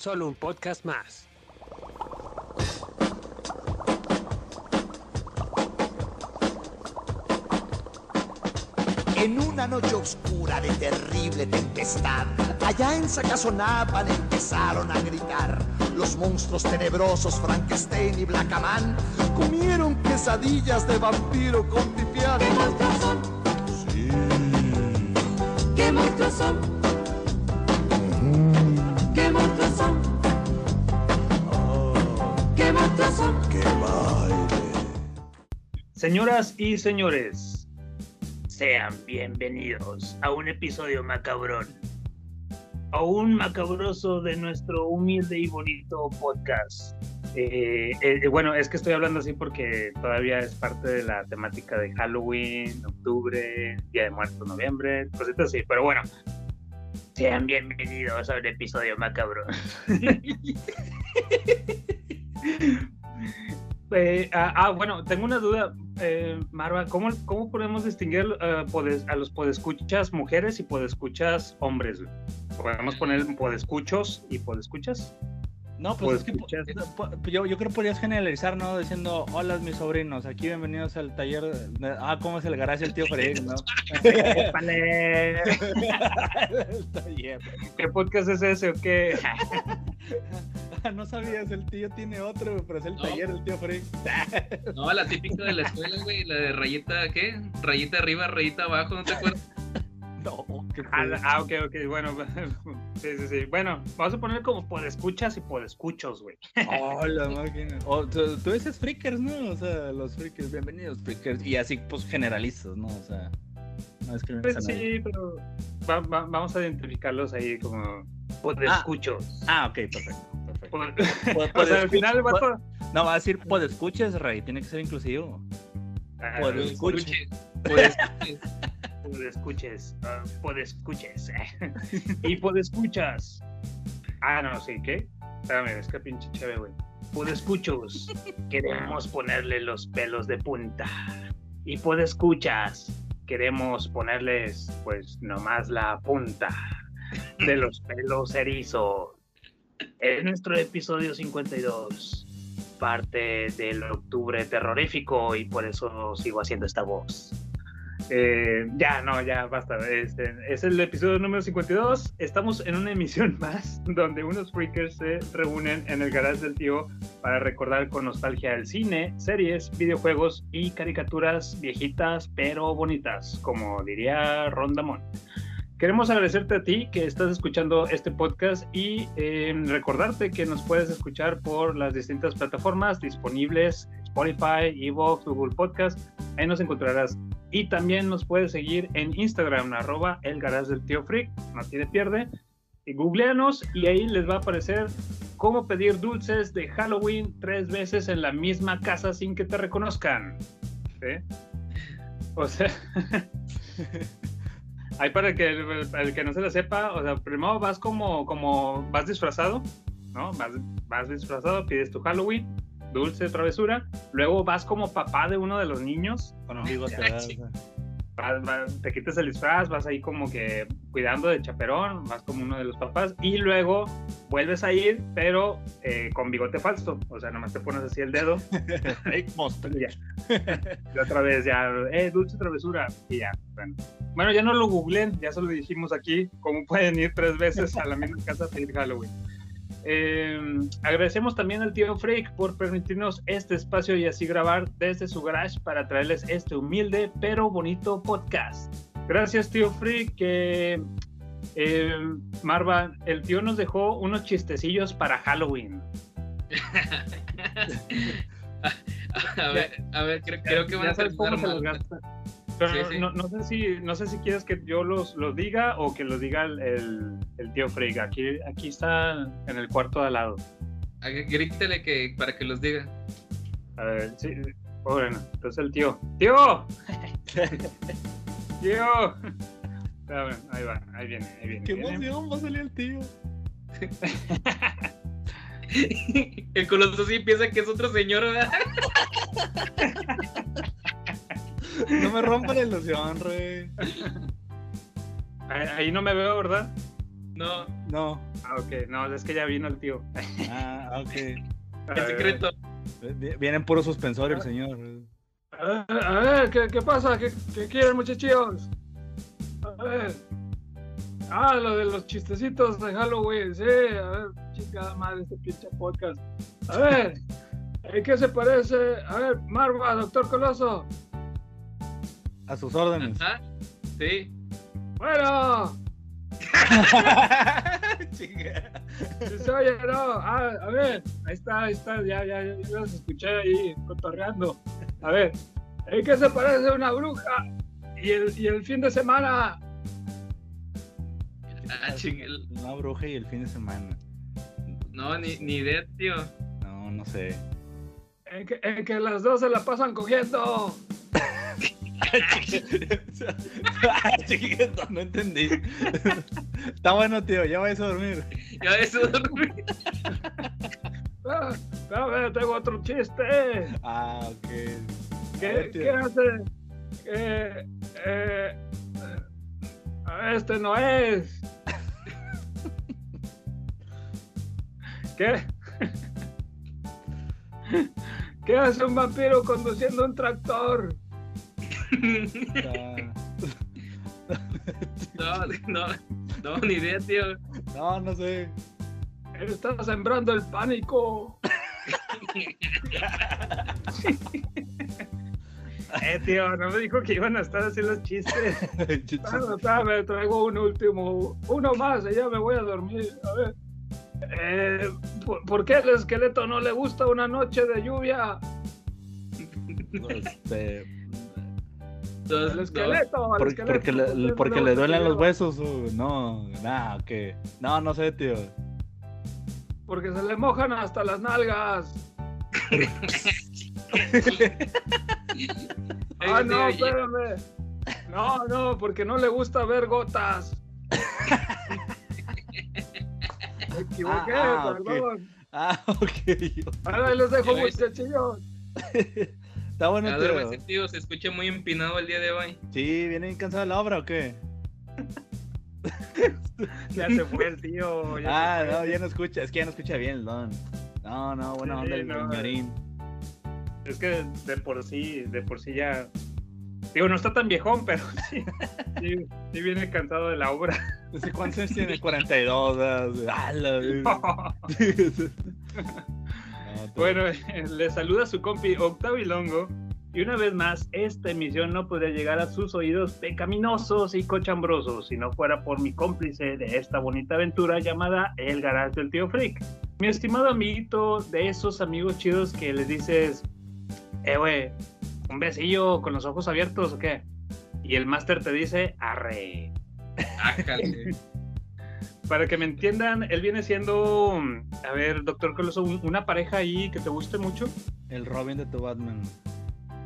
solo un podcast más. En una noche oscura de terrible tempestad, allá en Sacazonapan empezaron a gritar. Los monstruos tenebrosos Frankenstein y Blackaman comieron quesadillas de vampiro con pipián. ¿Qué monstruos son? Sí. ¿Qué monstruos son? Señoras y señores, sean bienvenidos a un episodio macabrón, a un macabroso de nuestro humilde y bonito podcast. Eh, eh, bueno, es que estoy hablando así porque todavía es parte de la temática de Halloween, octubre, Día de Muertos, noviembre, cositas así, pero bueno. Sean bienvenidos a un episodio macabrón. Eh, ah, ah, bueno, tengo una duda, eh, Marva, ¿cómo, ¿cómo podemos distinguir eh, a los podescuchas mujeres y podescuchas hombres? ¿Podemos poner podescuchos y podescuchas? No, pues es que po- yo, yo creo que podrías generalizar, ¿no? Diciendo, hola mis sobrinos, aquí bienvenidos al taller. de- Ah, ¿cómo es el garage del tío Freddy, no? ¡Épale! el taller. ¿Qué podcast es ese o qué? No sabías, el tío tiene otro, pero es el No. taller del tío Freddy. No, la típica de la escuela, güey, la de rayita, ¿qué? Rayita arriba, rayita abajo, ¿no te acuerdas? No, qué Ah, ah, ok, ok, bueno. Sí, sí, sí. Bueno, vamos a poner como podescuchas y podescuchos, güey. Oh, la máquina. O, tú, tú dices freakers, ¿no? O sea, los freakers, bienvenidos freakers. Y así, pues, generalistas, ¿no? O sea, no discriminas Pues a nadie. sí, pero va- va- vamos a identificarlos ahí como podescuchos. Ah, ok, perfecto. perfecto. Pod- Pod- o sea, al final el pod- vato- No, va a decir podescuches, Rey, tiene que ser inclusivo. Ah, Podescuche. Pues, podescuches, ah, podescuches. y podescuchas. Ah, no, sí, ¿qué? Espérame, es que pinche chévere, güey. Podescuchos, queremos ponerle los pelos de punta. Y podescuchas, queremos ponerles, pues, nomás la punta de los pelos erizos. Es nuestro episodio 52, parte del octubre terrorífico, y por eso sigo haciendo esta voz. Eh, ya, no, ya, basta. Este, es el episodio número 52. Estamos en una emisión más donde unos freakers se reúnen en el garage del tío para recordar con nostalgia el cine, series, videojuegos y caricaturas viejitas pero bonitas, como diría Rondamón. Queremos agradecerte a ti que estás escuchando este podcast y eh, recordarte que nos puedes escuchar por las distintas plataformas disponibles, Spotify, Evox, Google Podcast, ahí nos encontrarás. Y también nos puedes seguir en Instagram, arroba el garage del tío Freak, no tiene pierde. Y googleanos y ahí les va a aparecer cómo pedir dulces de Halloween tres veces en la misma casa sin que te reconozcan. ¿Sí? O sea, ahí para que el, para el que no se la sepa, o sea, primero vas como, como vas disfrazado, ¿no? Vas, vas disfrazado, pides tu Halloween, dulce, travesura, luego vas como papá de uno de los niños, Con un bigote, Ah, vas- vas- te quitas el disfraz, vas ahí como que cuidando de chaperón, vas como uno de los papás, y luego vuelves a ir, pero eh, con bigote falso, o sea, nomás te pones así el dedo. Y otra vez ya, eh, dulce travesura, y ya, bueno. Bueno, ya no lo googleen, ya se lo dijimos aquí, cómo pueden ir tres veces a la misma casa a pedir Halloween. Eh, agradecemos también al tío Freak por permitirnos este espacio y así grabar desde su garage para traerles este humilde pero bonito podcast. Gracias tío Freak. que eh, Marva, el tío nos dejó unos chistecillos para Halloween. a ver, a ver, creo, creo que van a sabes cómo terminar se los gasta. Pero Sí, no, sí. No, no sé si, no sé si quieres que yo los, los diga o que los diga el, el, el tío Freak. Aquí, aquí está en el cuarto de al lado. Grítele que, para que los diga. A ver, sí. Bueno, entonces el tío. ¡Tío! ¡Tío! Ahí va, ahí viene, ahí viene. ¡Qué viene. emoción! Va a salir el tío. El coloso sí piensa que es otro señor, ¿verdad? No me rompa la ilusión, rey. Ahí, ahí no me veo, ¿verdad? No, No. Ah, ok. No, es que ya vino el tío. Ah, ok. El secreto. Vi- Viene en puro suspensorio el señor. A ver, a ver, ¿qué, qué pasa? ¿Qué, ¿Qué quieren, muchachos? A ver. Ah, lo de los chistecitos de Halloween, sí. A ver, chingada madre, este pinche podcast. A ver, ¿en qué se parece? A ver, Marva, doctor Coloso. A sus órdenes. Ajá. Sí. Bueno, Chinga. si se oye, ¿no? Ah, a ver, ahí está, ahí está, ya, ya, ya, ya los escuché ahí cotorreando. A ver, ¿en qué se parece una bruja? Y el, y el fin de semana. Ah, chingel. Una bruja y el fin de semana. No, ni, ni idea, tío. No, no sé. En que, en que las dos se la pasan cogiendo. Chiquito, no entendí. Está bueno, tío, ya vais a dormir. Ya eso. Ah, a ver, tengo otro chiste. Ah, ok. A ¿Qué, ver, qué hace? Eh, eh, este no es. ¿Qué? ¿Qué hace un vampiro conduciendo un tractor? No, no, no, ni idea, tío. No, no sé. Está sembrando el pánico. Eh, tío, no me dijo que iban a estar así los chistes. Bueno, espérame, traigo un último, uno más y ya me voy a dormir. A ver. Eh, ¿por, por qué el esqueleto no le gusta una noche de lluvia? Este, Dos, El esqueleto, por- esqueleto, porque ¿por qué le, no porque le duelen que los huesos. o no, nada, ok. No, no sé, tío. Porque se le mojan hasta las nalgas. Ah, no, espérame. No, no, porque no le gusta ver gotas. Me equivoqué, Ah, ah, ok. perdón. Ah, ok. Ahora les dejo, muchachillos. Está bueno, Ya tío. duérmese, tío. Se escucha muy empinado el día de hoy. Sí, ¿viene cansado de la obra o qué? Ya se fue el tío. ya Ah, no, ya no escucha. Es que ya no escucha bien el don. No, no, buena Sí, onda el no. señorín. Es que de por sí, de por sí ya. Digo, no está tan viejón, pero sí, sí, sí viene cansado de la obra. ¿Desde cuántos años tiene? 42. Ah, la Bueno, le saluda su compi Octavio Longo. Y una vez más, esta emisión no podría llegar a sus oídos pecaminosos y cochambrosos si no fuera por mi cómplice de esta bonita aventura llamada El Garage del Tío Freak. Mi estimado amiguito de esos amigos chidos que les dices, eh, güey, un besillo con los ojos abiertos o qué? Y el máster te dice, arre. Ájale. Para que me entiendan, él viene siendo, a ver, doctor Coloso, un- una pareja ahí que te guste mucho. El Robin de tu Batman.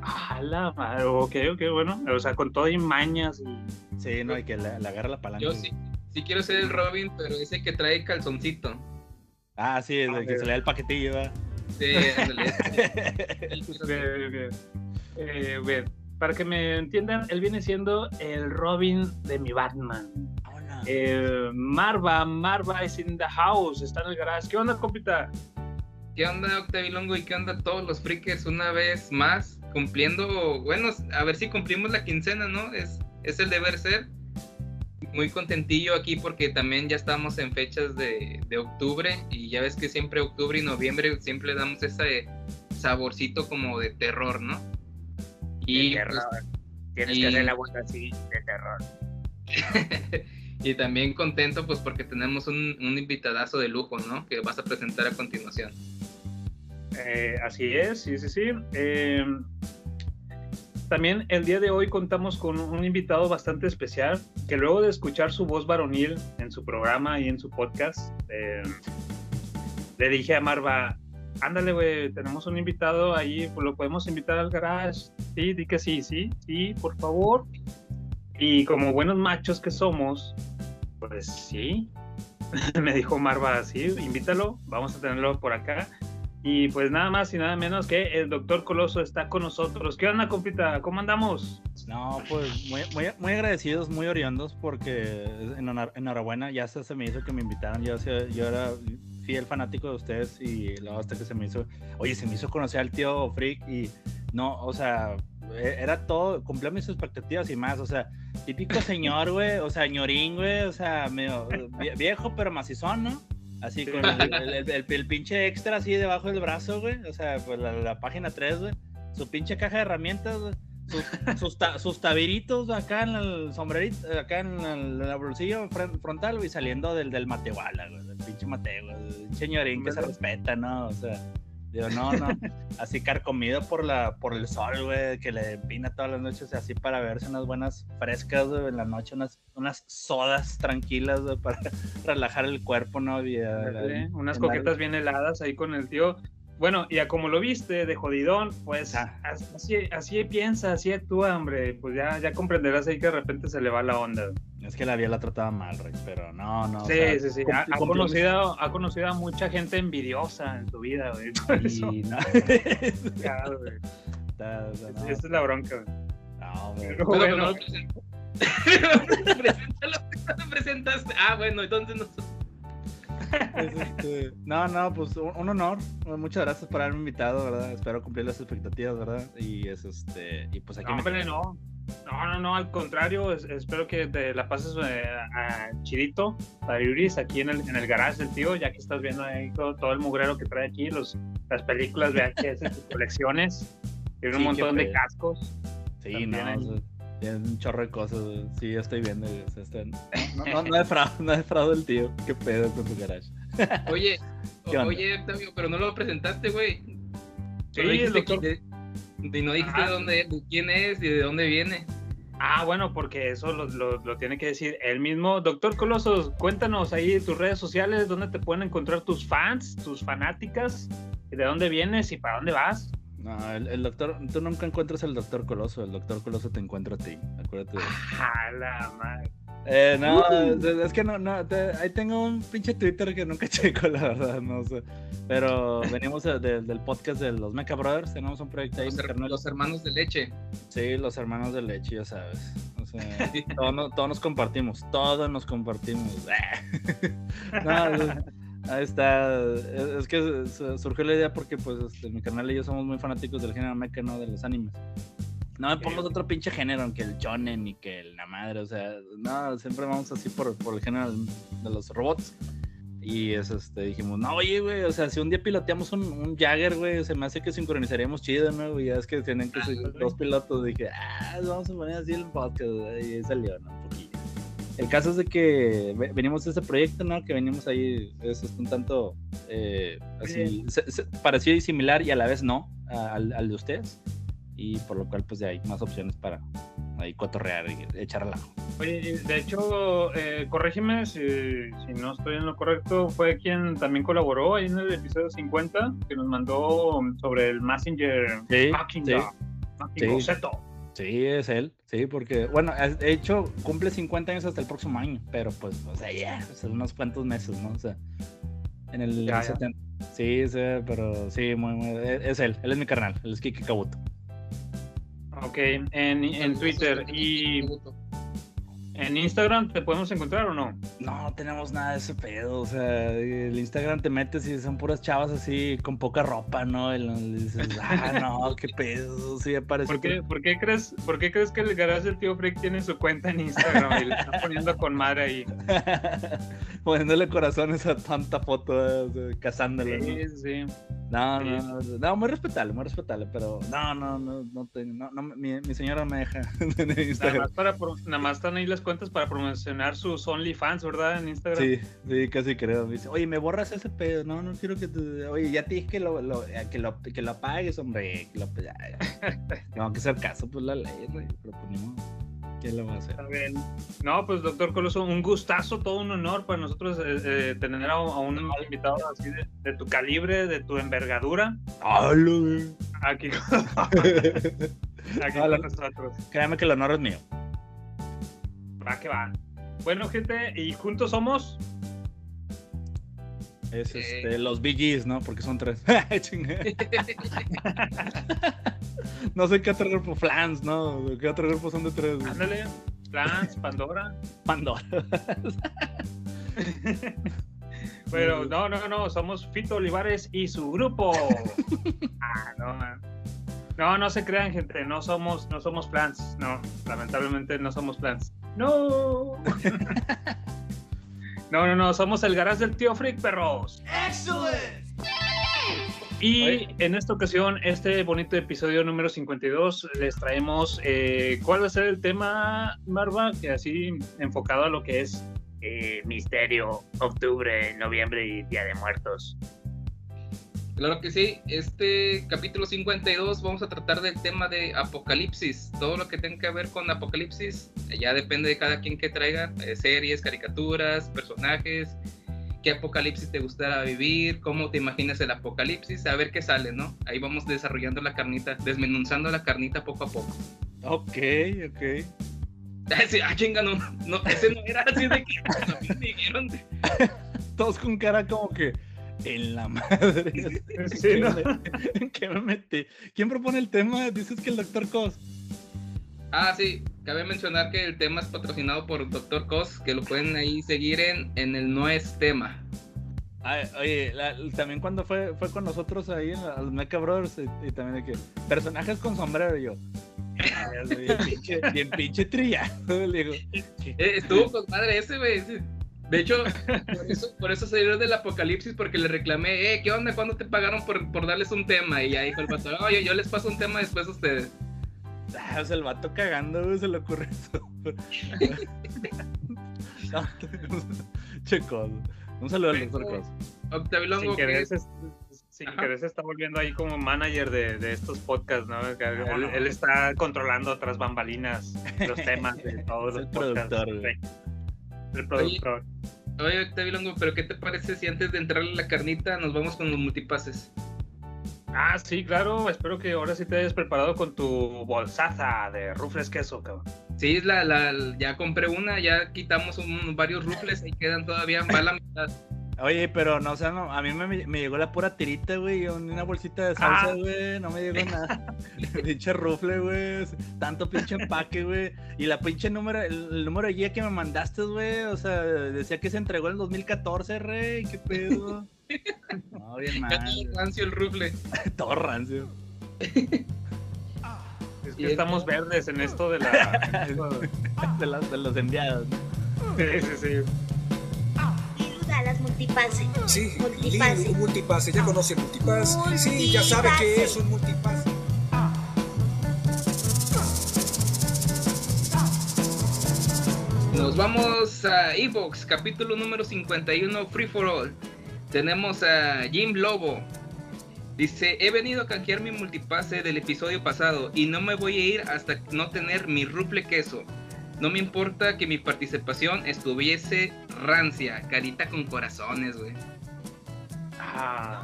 Ah, la madre, ok, ok, bueno. O sea, con todo y mañas y. Sí, no, y que le, le agarra la palanca. Yo sí, sí quiero ser el Robin, pero ese que trae calzoncito. Ah, sí, el Ah, que se le da el paquetillo, ¿verdad? Sí, ándale. Eh, bien. Para que me entiendan, él viene siendo el Robin de mi Batman. Eh, Marva, Marva is in the house, está en el garage. ¿Qué onda, compita? ¿Qué onda, Octavilongo? ¿Y qué onda todos los freakers una vez más? Cumpliendo, bueno, a ver si cumplimos la quincena, ¿no? Es, es el deber ser. Muy contentillo aquí porque también ya estamos en fechas de, de octubre y ya ves que siempre octubre y noviembre siempre damos ese saborcito como de terror, ¿no? Y, pues, Tienes y- que hacer la vuelta así de terror. y también contento pues porque tenemos un, un invitadazo de lujo, ¿no? Que vas a presentar a continuación. Eh, así es, sí, sí, sí. Eh, también el día de hoy contamos con un invitado bastante especial que luego de escuchar su voz varonil en su programa y en su podcast, eh, le dije a Marva, ándale, güey, tenemos un invitado ahí, pues lo podemos invitar al garage. Sí, di que sí, sí, sí, por favor. Y como buenos machos que somos, pues sí, me dijo Marva, sí, invítalo, vamos a tenerlo por acá. Y pues nada más y nada menos que el doctor Coloso está con nosotros. ¿Qué onda, compita? ¿Cómo andamos? No, pues muy, muy, agradecidos, muy oriondos, porque en enhorabuena, ya se me hizo que me invitaran. Yo, yo era fiel fanático de ustedes y luego hasta que se me hizo, oye, se me hizo conocer al tío Freak y no, o sea, e- era todo, cumplía mis expectativas y más, o sea, típico señor, güey, o sea, ñorín, güey, o sea, medio vie- viejo pero macizón, ¿no? Así con el, el- el- el- el pinche extra así debajo del brazo, güey, o sea, pues la, la página 3, güey, su pinche caja de herramientas, güey. Sus, sus, ta- sus tabiritos acá en el sombrerito, acá en el, en el bolsillo fron- frontal, güey, saliendo del, del Matehuala, güey, del pinche Mateo, güey, el señorín que se respeta, ¿no? O sea, digo, no, no, así carcomido por la, por el sol, güey, que le empina todas las noches, así para verse unas buenas frescas, güey, en la noche, unas, unas sodas tranquilas, güey, para relajar el cuerpo, ¿no? Y, eh, Unas coquetas bien heladas ahí con el tío. Bueno, y a como lo viste de jodidón, pues Ah. as- así, así piensa, así actúa, hombre. Pues ya, ya comprenderás ahí que de repente se le va la onda. Es que la vida la trataba mal, Rick, pero no, no. o sí, sea, sí, sí. Ha, conocido, ha conocido a mucha gente envidiosa en su vida, güey. Y no. ya, güey. No, Esa es la bronca, güey. no, güey. Pero Pero, bueno, Preséntalo, presentaste. Ah, bueno, entonces no. Es, este, No, no, pues un, un honor. Muchas gracias por haberme invitado, ¿verdad? Espero cumplir las expectativas, ¿verdad? Y es este. Y pues aquí no, me hombre, no. No, no, no, al contrario, es- espero que te la pases eh, a chidito para Iris aquí en el, en el garage del tío, ya que estás viendo ahí todo, todo el mugrero que trae aquí, los, las películas VHS, sus colecciones, tiene un Sí, montón qué de cascos. Sí, no, un chorro de cosas. güey. Sí, ya estoy viendo. güey, o sea, está- No, no, no defraudo, no defraudo el tío. Qué pedo con su garage. Oye, oye, Octavio, pero no lo presentaste, güey. Sí, Solo el dijiste doctor. que- Y no dijiste Ajá. dónde, de quién es y de dónde viene. Ah, bueno, porque eso lo, lo- lo tiene que decir él mismo. Doctor Colosos, cuéntanos ahí tus redes sociales, dónde te pueden encontrar tus fans, tus fanáticas, y de dónde vienes y para dónde vas. No, el, el doctor. Tú nunca encuentras al doctor Coloso. El doctor Coloso te encuentra a ti. Acuérdate. de eso. A la madre. Eh, no, es, es que no, no, te- ahí tengo un pinche Twitter que nunca checo, la verdad, no sé. Pero venimos de- de- del podcast de los Mecha Brothers, tenemos un proyecto ahí, Los, her- hermanos de leche. Sí, los hermanos de leche, ya sabes. O sea, todo, no- todo nos compartimos, todo nos compartimos. no, ahí está. Es, que su- surgió la idea porque, pues, este, mi canal y yo somos muy fanáticos del género mecha, ¿no? De los animes. No me pongas otro pinche género, que el shonen ni que el la madre, o sea, no, siempre vamos así por, por el género de los robots. Y es este, dijimos, no, oye, güey, o sea, si un día piloteamos un, un Jagger, güey, se me hace que sincronizaríamos chido, ¿no? güey? ya es que tienen que ser dos pilotos, dije, ah, vamos a poner así el podcast, güey, y ahí salió, ¿no? Un poquillo. El caso es de que ve- venimos de ese proyecto, ¿no? Que venimos ahí, es este, un tanto eh, así, se- se- parecido y similar y a la vez no al, al de ustedes. Y por lo cual, pues ya hay más opciones para ahí cotorrear y echar relajo. Oye, de hecho, eh, corrígeme si, si no estoy en lo correcto, fue quien también colaboró ahí en el episodio 50, que nos mandó sobre el Messenger Sí, sí. Sí. Sí, es él, sí, porque, bueno, de hecho, cumple 50 años hasta el próximo año, pero pues, o sea, ya, son unos cuantos meses, ¿no? O sea, en el Ya, ya. 70. Sí, sí, pero sí, muy, muy, es él, él es mi carnal, él es Kiki Kabuto. Ok, en, en Twitter y en Instagram te podemos encontrar o no? No tenemos nada de ese pedo, o sea, el Instagram te metes y son puras chavas así con poca ropa, ¿no? Y dices, ah, no, qué pedo, sí, aparece. ¿Por qué, por qué crees, ¿Por qué crees que el garage del tío Freak tiene su cuenta en Instagram y le están poniendo con madre ahí? Poniéndole corazones a tanta foto, eh, cazándola, ¿no? Sí, sí. No, Sí. no, no, no, muy respetable, muy respetable, pero no, no, no, no, tengo- no, no, mi, mi señora no me deja en Nada Instagram. más, para, nada más están ahí las cuentas para promocionar sus OnlyFans, ¿verdad? En Instagram. Sí, sí, casi creo. Me dice, oye, me borras ese pedo. No, no quiero que te. Oye, ya te dije que lo, lo- eh, que lo, que lo apagues, hombre. Que lo, ya. Tengo que hacer caso, pues la ley, güey. Pero pues ni modo. ¿Qué le va a hacer? No, pues doctor Coloso, un gustazo, todo un honor para nosotros eh, eh, tener a, un invitado así de, de tu calibre, de tu envergadura, ¡Halo, aquí, aquí No, con nosotros. Créame que el honor es mío. Va que va. Bueno, gente, y juntos somos. Es Eh. este, los BGs, ¿no? Porque son tres. No sé qué otro grupo, Flans, ¿no? ¿Qué otro grupo son de tres? Ándale, Plans, Pandora. Pandora. Pero no, no, no, somos Fito Olivares y su grupo. Ah, no, man. No, no se crean, gente, no somos, no somos plans, no, lamentablemente no somos plans. No. No, no, no, somos el garage del tío Freak, perros. Y en esta ocasión, este bonito episodio número 52, les traemos eh, cuál va a ser el tema, Marva, que así enfocado a lo que es eh, misterio, octubre, noviembre y Día de Muertos. Claro que sí, este capítulo 52 vamos a tratar del tema de apocalipsis, todo lo que tenga que ver con apocalipsis, ya depende de cada quien que traiga, eh, series, caricaturas, personajes, qué apocalipsis te gustará vivir, cómo te imaginas el apocalipsis, a ver qué sale, ¿no? Ahí vamos desarrollando la carnita, desmenuzando la carnita poco a poco. Ok, ok. Ah, sí, ah, chinga, no, no, ese no era así de que dijeron. Todos con cara como que. En la madre. Sí, ¿Qué, ¿no? me, ¿En qué me metí? ¿Quién propone el tema? Dices que el doctor Cos. Ah, sí, cabe mencionar que el tema es patrocinado por Dr. Cos, que lo pueden ahí seguir en, en el No es tema. Ay, oye, la- también cuando fue, fue con nosotros ahí en los Mecha Brothers y, y también de que personajes con sombrero y yo. "Ah, Bien pinche, bien pinche trillado. Le digo, Eh, estuvo con madre ese, güey. De hecho, por eso, por eso salió del apocalipsis, porque le reclamé, eh, ¿qué onda? ¿Cuándo te pagaron por, por darles un tema? Y ya dijo el vato, oye, yo les paso un tema después a ustedes. Ah, o sea, el vato cagando, se le ocurre eso. No, che, Cos. Un saludo al doctor Cos. Octavio Longo, Sin que querer, es- sin querer se está volviendo ahí como manager de, de estos podcasts, ¿no? Que Él, él está controlando otras bambalinas los temas de todos Es los el podcasts. El productor. Oye, Octavio Longo, pero ¿qué te parece si antes de entrarle a la carnita nos vamos con los multipases? Ah, sí, claro. Espero que ahora sí te hayas preparado con tu bolsaza de rufles queso, cabrón. Sí, la, la, ya compré una, ya quitamos un- varios rufles, ahí quedan todavía, va la mitad. Oye, pero no, o sea, no, a mí me, me llegó la pura tirita, güey, una bolsita de salsa, Ah. güey, no me llegó nada. pinche rufle, güey, tanto pinche empaque, güey, y la pinche número, el, el número de guía que me mandaste, güey, o sea, decía que se entregó en el 2014, rey, qué pedo. No, bien mal, todo rancio el rufle. todo rancio. Es que es- estamos verdes en esto de la. De, las- de los enviados. ¿no? sí, sí, sí. Ayuda a las multipase. Sí, Multipase. Un multipase. ¿Ya conoce el multipase? Sí, ya sabe que es un multipase. Nos vamos a Evox, capítulo número 51, Free for All. Tenemos a Jim Lobo. Dice, he venido a canjear mi multipase del episodio pasado y no me voy a ir hasta no tener mi rufle queso. No me importa que mi participación estuviese rancia, carita con corazones, güey. Ah.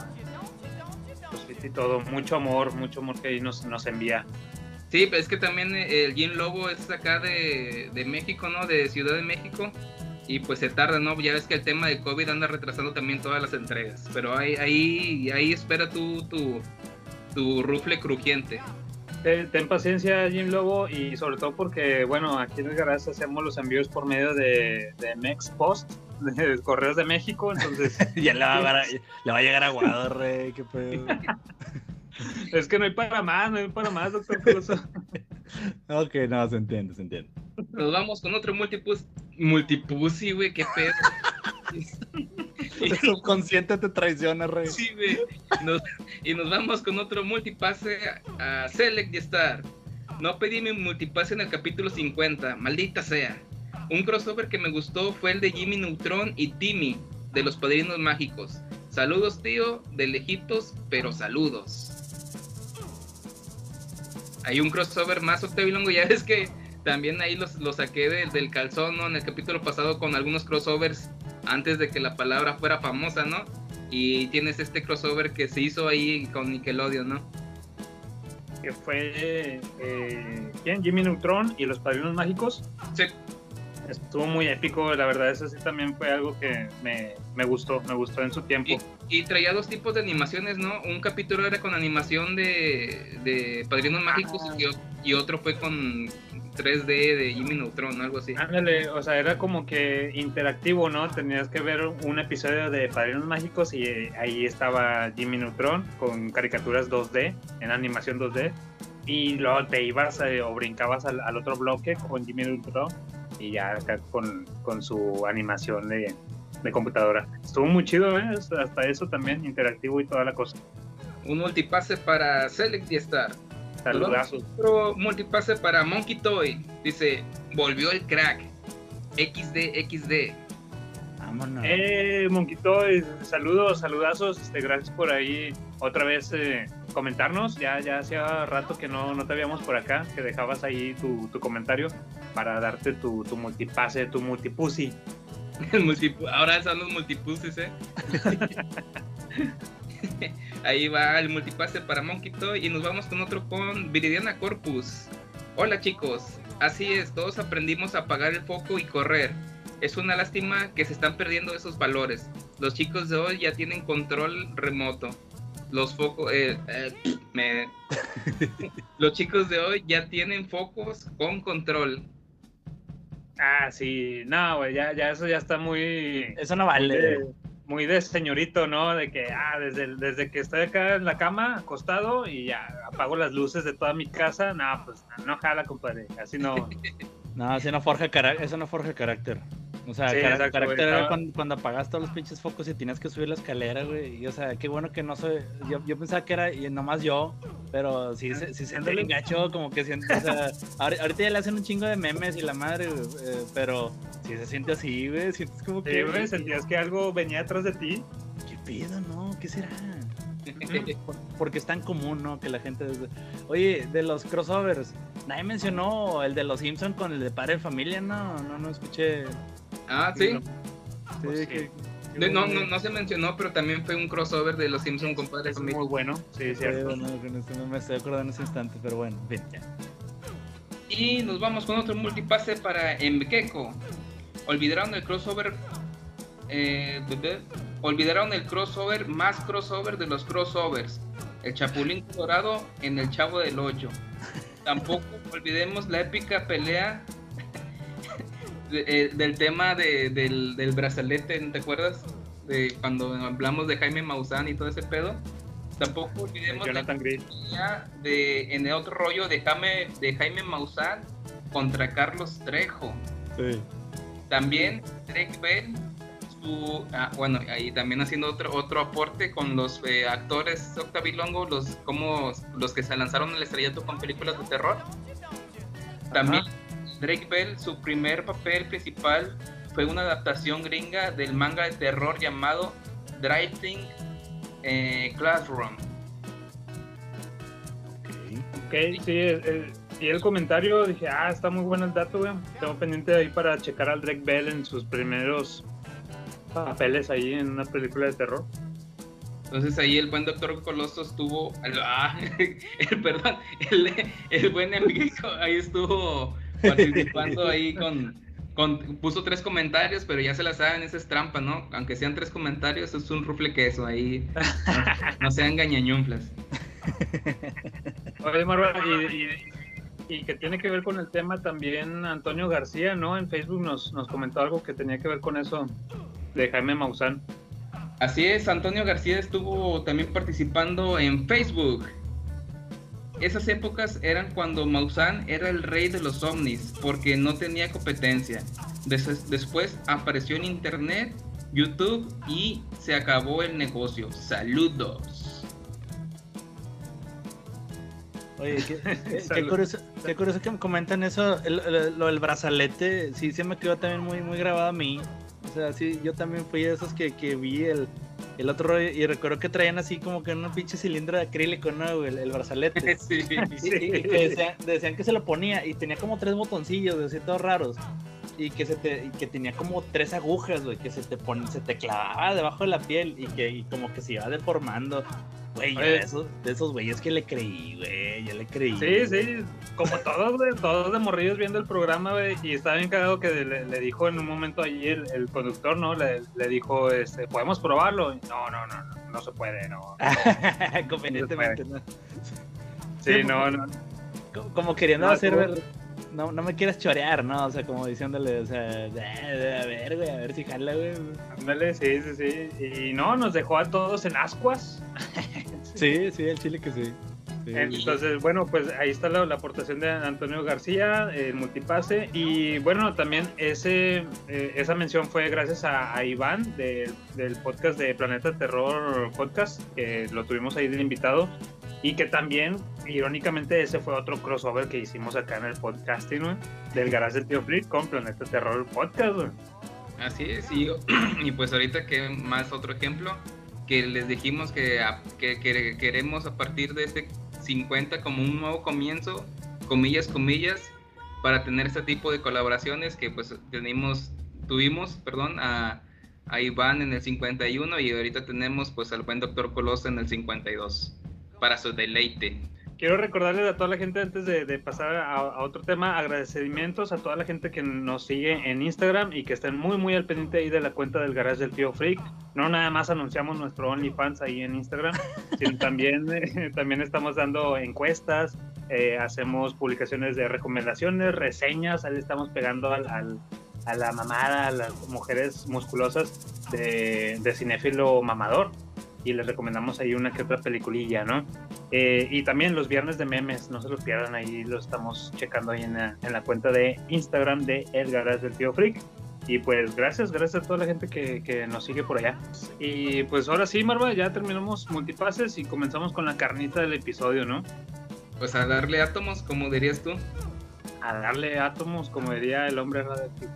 Pues sí, sí, todo. Mucho amor, mucho amor que ahí nos, nos envía. Sí, pero es que también eh, el Jim Lobo es acá de, de México, ¿no? De Ciudad de México. Y pues se tarda, ¿no? Ya ves que el tema de COVID anda retrasando también todas las entregas. Pero ahí, ahí, ahí espera tu, tu, tu rufle crujiente. Ten, ten paciencia, Jim Lobo, y sobre todo porque, bueno, aquí en el garage hacemos los envíos por medio de, de Mex Post, de Correos de México, entonces ya le va, a, le va a llegar aguado, rey, qué pedo. es que no hay para más, no hay para más, doctor Coloso. ok, no, se entiende, se entiende. Nos vamos con otro multipus. Multipussy, güey, qué pedo. El subconsciente te traiciona, rey. Y nos vamos con otro multipase a, Select y Star. No pedí mi multipase en el capítulo 50, maldita sea. un crossover que me gustó fue el de Jimmy Neutron y Timmy, de los Padrinos Mágicos. Saludos, tío, de lejitos, pero saludos. Hay un crossover más, Octavio Longo, ya ves que también ahí los, los saqué del, del calzón, ¿no? En el capítulo pasado con algunos crossovers antes de que la palabra fuera famosa, ¿no? Y tienes este crossover que se hizo ahí con Nickelodeon, ¿no? Que fue. Eh, ¿Quién? Jimmy Neutron y los Padrinos Mágicos. Sí. Estuvo muy épico, la verdad, eso sí también fue algo que me, me gustó, me gustó en su tiempo. Y, y traía dos tipos de animaciones, ¿no? Un capítulo era con animación de, de Padrinos Mágicos y otro fue con 3D de Jimmy Neutron, algo así. Ándale, o sea, era como que interactivo, ¿no? Tenías que ver un episodio de Padrinos Mágicos y eh, ahí estaba Jimmy Neutron con caricaturas 2D, en animación 2D, y luego te ibas eh, o brincabas al, al otro bloque con Jimmy Neutron y ya acá con, con su animación de, de computadora. Estuvo muy chido, ¿eh? Hasta eso también, interactivo y toda la cosa. Un multipase para Select y Star. Saludazos. Otro multipase para Monkey Toy. Dice, volvió el crack. XD, XD. Vámonos. Eh, Monquito, eh, saludos, saludazos, este, gracias por ahí otra vez eh, comentarnos. Ya, ya hacía rato que no, no te veíamos por acá, que dejabas ahí tu, tu comentario para darte tu, tu multipase, tu multipussy. Ahora son los multipuses, ¿eh? Ahí va el multipase para Monkey Toy y nos vamos con otro con Viridiana Corpus. Hola chicos, así es, todos aprendimos a apagar el foco y correr. Es una lástima que se están perdiendo esos valores. Los chicos de hoy ya tienen control remoto. Los focos, eh, eh, me- los chicos de hoy ya tienen focos con control. Ah, sí, no, güey, ya, ya eso ya está muy... Eso no vale. de, muy de señorito, ¿no? De que, ah, desde, desde que estoy acá en la cama, acostado, y ya apago las luces de toda mi casa, no, pues no jala, compadre, así no... No, eso no forja, cara- eso no forja carácter. O sea, Sí, cara- exacto, carácter güey, era cuando, cuando apagas todos los pinches focos y tenías que subir la escalera, güey. Y, o sea, qué bueno que no soy. Yo, yo pensaba que era y nomás yo, pero sí, se- sí se te Ándale. enganchó, como que siento. O sea, ahor- ahorita ya le hacen un chingo de memes y la madre, güey, eh, pero sí se siente así, güey. Sientes como Sí, que. güey, sentías que algo venía atrás de ti. ¿Qué pedo, no? ¿Qué será? Por- Porque es tan común, ¿no? Que la gente. Oye, de los crossovers, nadie mencionó el de los Simpson con el de Padre de Familia, ¿no? No, no escuché. Ah, sí. Sí, Pues sí. que- De- no, no, no se mencionó, pero también fue un crossover de los Simpsons con Padre de Familia. muy bueno, sí, Sí, cierto. no, me estoy acordando en ese instante, pero bueno, en fin, ya. Y nos vamos con otro multipase para Mbekeko. Olvidaron el crossover. eh, bebé, olvidaron el crossover más crossover de los crossovers. El Chapulín Colorado en el Chavo del Ocho. Tampoco olvidemos la épica pelea de- eh, del tema de- del, del brazalete, ¿te acuerdas? De cuando hablamos de Jaime Maussan y todo ese pedo. Tampoco olvidemos la pelea de, en el otro rollo de Jaime, de Jaime Maussan contra Carlos Trejo. Sí. También Drake Bell, su, ah, bueno, ahí también haciendo otro, otro aporte con los eh, actores Octavilongo, los, como, los que se lanzaron al estrellato con películas de terror. También Drake Bell, su primer papel principal fue una adaptación gringa del manga de terror llamado Driving eh, Classroom. Ok, sí, el, el- y el comentario dije, ah, está muy bueno el dato, güey. Tengo pendiente ahí para checar al Drake Bell en sus primeros papeles ahí en una película de terror. Entonces ahí el buen doctor Coloso estuvo, ah, el, perdón, el, el buen amigo ahí estuvo participando ahí con, con, puso tres comentarios, pero ya se la saben, esa es trampa, ¿no? Aunque sean tres comentarios, es un rufle queso, ahí no, no sean gañañunflas. Oye, Marva, y, y- y que tiene que ver con el tema también Antonio García, ¿no? En Facebook nos, nos comentó algo que tenía que ver con eso de Jaime Maussan. Así es, Antonio García estuvo también participando en Facebook. Esas épocas eran cuando Maussan era el rey de los ovnis, porque no tenía competencia. Des- después apareció en Internet, YouTube y se acabó el negocio. Saludos. Oye, qué, qué- qué curioso, qué curioso que me comentan eso, el- el- lo del brazalete, sí, se me quedó también muy, muy grabado a mí. O sea, sí, yo también fui de esos que, que vi el, el otro rollo y recuerdo que traían así como que un pinche cilindro de acrílico, ¿no? El, el brazalete. Sí. Y, y- y que decían, decían que se lo ponía y tenía como tres botoncillos, así todos raros. Y que se te, y que tenía como tres agujas, güey, que se te pon, se te clavaba debajo de la piel y que y como que se iba deformando. Güey, yo de esos, de esos güeyes que le creí, güey, yo le creí. Sí, sí, como todos, güey, todos de morrillos viendo el programa, güey, y estaba bien cagado que le, le dijo en un momento allí el, el conductor, ¿no? Le, le dijo, este, ¿podemos probarlo? No, no, no, no, no se puede, no. Convenientemente, ¿no? Sí, no, no. Co- Como queriendo No, hacer. No, no me quieras chorear, ¿no? O sea, como diciéndole, o sea, "Eh, a ver, güey, a ver si jala, güey. Ándale, sí, sí, sí. Y no, nos dejó a todos en ascuas. Sí, sí, el chile que sí. Sí. Entonces, bueno, pues ahí está la, la aportación de Antonio García, el multipase. Y bueno, también ese, eh, esa mención fue gracias a, a Iván de- del podcast de Planeta Terror Podcast, que lo tuvimos ahí de invitado. Y que también, irónicamente, ese fue otro crossover que hicimos acá en el podcasting, güey, del garage del tío Flip con Planeta Terror Podcast. Así es, y, pues ahorita que más otro ejemplo, que les dijimos que, que- que queremos a partir de este 50 como un nuevo comienzo, comillas, comillas, para tener este tipo de colaboraciones que pues tenemos, tuvimos, perdón, a, Iván en el 51 y ahorita tenemos pues al buen doctor Coloso en el 52, para su deleite. Quiero recordarles a toda la gente antes de, de pasar a, a otro tema, agradecimientos a toda la gente que nos sigue en Instagram y que estén muy muy al pendiente ahí de la cuenta del garage del tío Freak. No nada más anunciamos nuestro OnlyFans ahí en Instagram, sino también, eh, también estamos dando encuestas, eh, hacemos publicaciones de recomendaciones, reseñas, ahí le estamos pegando al, al- a la mamada, a las mujeres musculosas de, de cinéfilo mamador y les recomendamos ahí una que otra peliculilla, ¿no? Eh, y también los viernes de memes, no se los pierdan, ahí lo estamos checando ahí en la, en la cuenta de Instagram de El Garage del Tío Freak. Y pues gracias, gracias a toda la gente que, que nos sigue por allá. Y pues ahora sí, Marva, ya terminamos multipases y comenzamos con la carnita del episodio, ¿no? Pues a darle átomos, como dirías tú. A darle átomos, como diría el hombre radioactivo.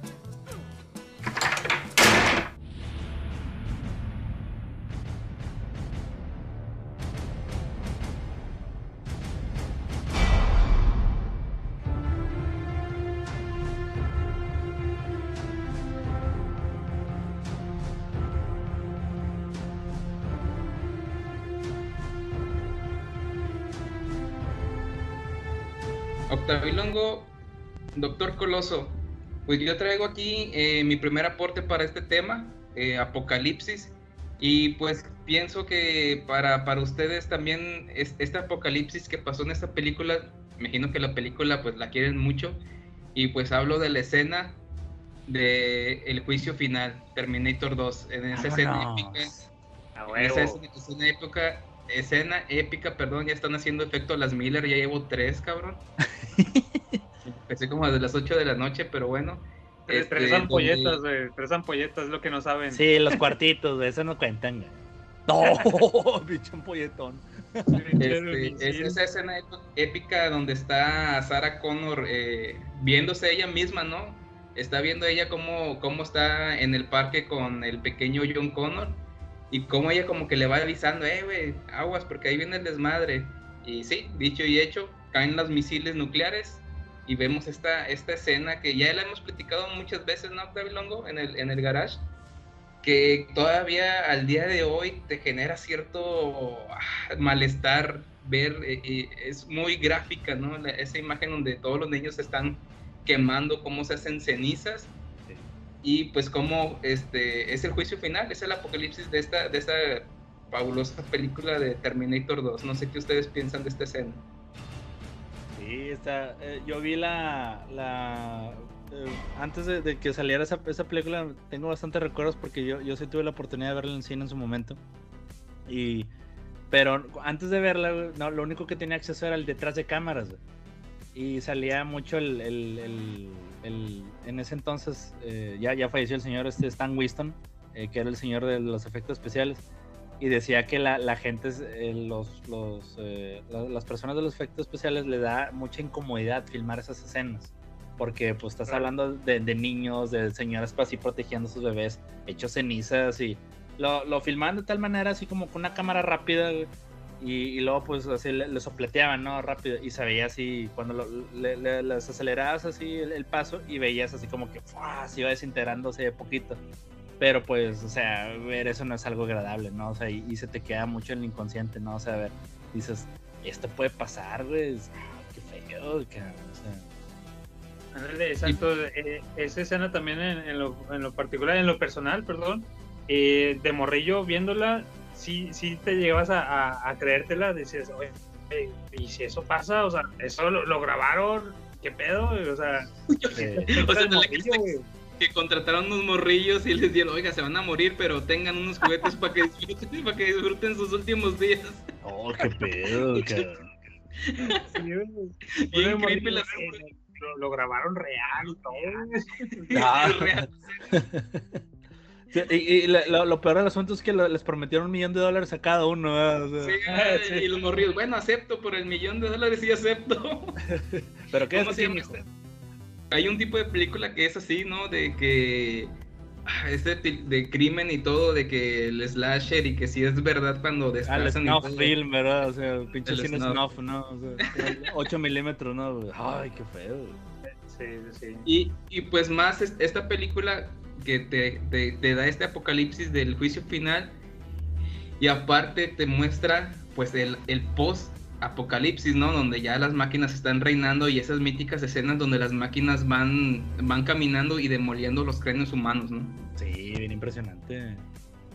Doctor Coloso, pues yo traigo aquí eh, mi primer aporte para este tema, eh, Apocalipsis, y pues pienso que para, para ustedes también es, este apocalipsis que pasó en esta película, me imagino que la película pues la quieren mucho, y pues hablo de la escena de el juicio final, Terminator 2, en esa escena épica, en esa escena, escena épica, escena épica, perdón, ya están haciendo efecto las Miller, ya llevo tres, cabrón. Empecé como desde las 8 de la noche, pero bueno. Tres, este, tres donde- ampolletas, güey. Tres ampolletas es lo que no saben. Sí, los cuartitos, de eso no cuentan, güey. No, bicho ampolletón. Este, es esa escena ép- épica donde está Sarah Connor eh, viéndose ella misma, ¿no? Está viendo ella cómo, cómo está en el parque con el pequeño John Connor y cómo ella como que le va avisando, eh, güey, aguas, porque ahí viene el desmadre. Y sí, dicho y hecho, caen los misiles nucleares y vemos esta, esta escena que ya la hemos platicado muchas veces, ¿no, Octavio Longo? En el, en el garage que todavía al día de hoy te genera cierto ah, malestar ver, eh, es muy gráfica, ¿no? La- esa imagen donde todos los niños se están quemando, cómo se hacen cenizas y pues cómo este, es el juicio final, es el apocalipsis de esta, de esta fabulosa película de Terminator 2. No sé qué ustedes piensan de esta escena. Sí, está. eh, yo vi la. la eh, antes de, que saliera esa, esa película, tengo bastantes recuerdos porque yo, yo sí tuve la oportunidad de verla en cine en su momento. Y. Pero antes de verla, no, lo único que tenía acceso era el detrás de cámaras. Y salía mucho el. el- el- en ese entonces, eh, ya, ya falleció el señor este Stan Winston, que era el señor de los efectos especiales. Y decía que la, la gente, eh, los, los, eh, la- las personas de los efectos especiales le da mucha incomodidad filmar esas escenas. Porque pues estás hablando de, de niños, de señoras así protegiendo a sus bebés, hechos cenizas y lo, lo filmaban de tal manera así como con una cámara rápida y, y luego pues así le, le sopleteaban, ¿no? Rápido y se veía así, cuando lo, le, le- les acelerabas así el, el paso y veías así como que ¡fua! se iba desintegrándose de poquito. Pero pues, o sea, ver eso no es algo agradable, ¿no? O sea, y, y se te queda mucho en el inconsciente, ¿no? O sea, a ver, dices, esto puede pasar, güey, ah, qué feo, cabrón, o sea. Ándale, exacto. eh, esa escena también en, en lo, en lo particular, en lo personal, perdón, eh, de morrillo viéndola, sí, sí te llegabas a, a- a creértela, dices, oye, eh, y si eso pasa, o sea, eso lo, lo grabaron, ¿qué pedo? O sea, O sea, que contrataron unos morrillos y les dieron, oiga, se van a morir, pero tengan unos juguetes para que disfruten, para que disfruten sus últimos días. Oh, qué pedo, cabrón. Bien creepy la lo, lo grabaron real todo. Ah. Sí, Y, y la- lo, lo peor del asunto es que lo- les prometieron un millón de dólares a cada uno. sea, Sí, Y los morrillos, bueno, acepto por el millón de dólares, sí acepto. Pero qué es ¿Cómo se llama mijo? esta? Hay un tipo de película que es así, ¿no? De que ah, es de, crimen y todo, de que el slasher y que sí es verdad cuando Ah, el desplazan snuff todo. film, ¿verdad? O sea, el pinche El cine snuff. snuff, ¿no? O sea, 8 milímetros, ¿no? Ay, qué feo. güey. Sí, sí. Y, y pues más es- esta película que te, te- te da este apocalipsis del juicio final y aparte te muestra pues el, el post apocalipsis, ¿no? Donde ya las máquinas están reinando y esas míticas escenas donde las máquinas van, van caminando y demoliendo los cráneos humanos, ¿no? Sí, bien impresionante.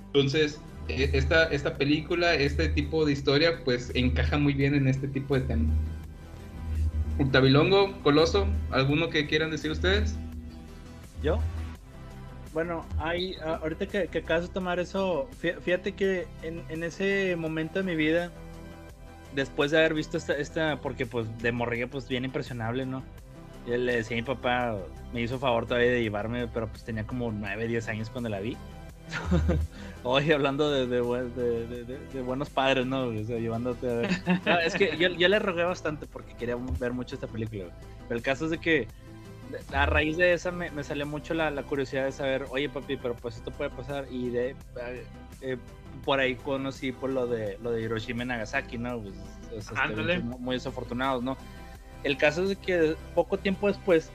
Entonces, e- esta, esta película, este tipo de historia, pues encaja muy bien en este tipo de tema. Octavilongo, Coloso, ¿alguno que quieran decir ustedes? ¿Yo? Bueno, hay, ah, ahorita que, que acabas de tomar eso, fí- fíjate que en, en ese momento de mi vida, después de haber visto esta, esta porque pues de morrillo pues bien impresionable, ¿no? Yo le decía a mi papá, me hizo favor todavía de llevarme, pero pues tenía como 9, 10 años cuando la vi. Hoy hablando de, de, de- de- buenos padres, ¿no? O sea, llevándote a ver. No, es que yo, yo le rogué bastante porque quería ver mucho esta película. Pero el caso es de que a raíz de esa me, me salió mucho la, la curiosidad de saber, oye papi, pero pues esto puede pasar. Y de eh, por ahí conocí por lo de lo de Hiroshima y Nagasaki, ¿no? Pues, es- este, eventos muy desafortunados, ¿no? El caso es que poco tiempo después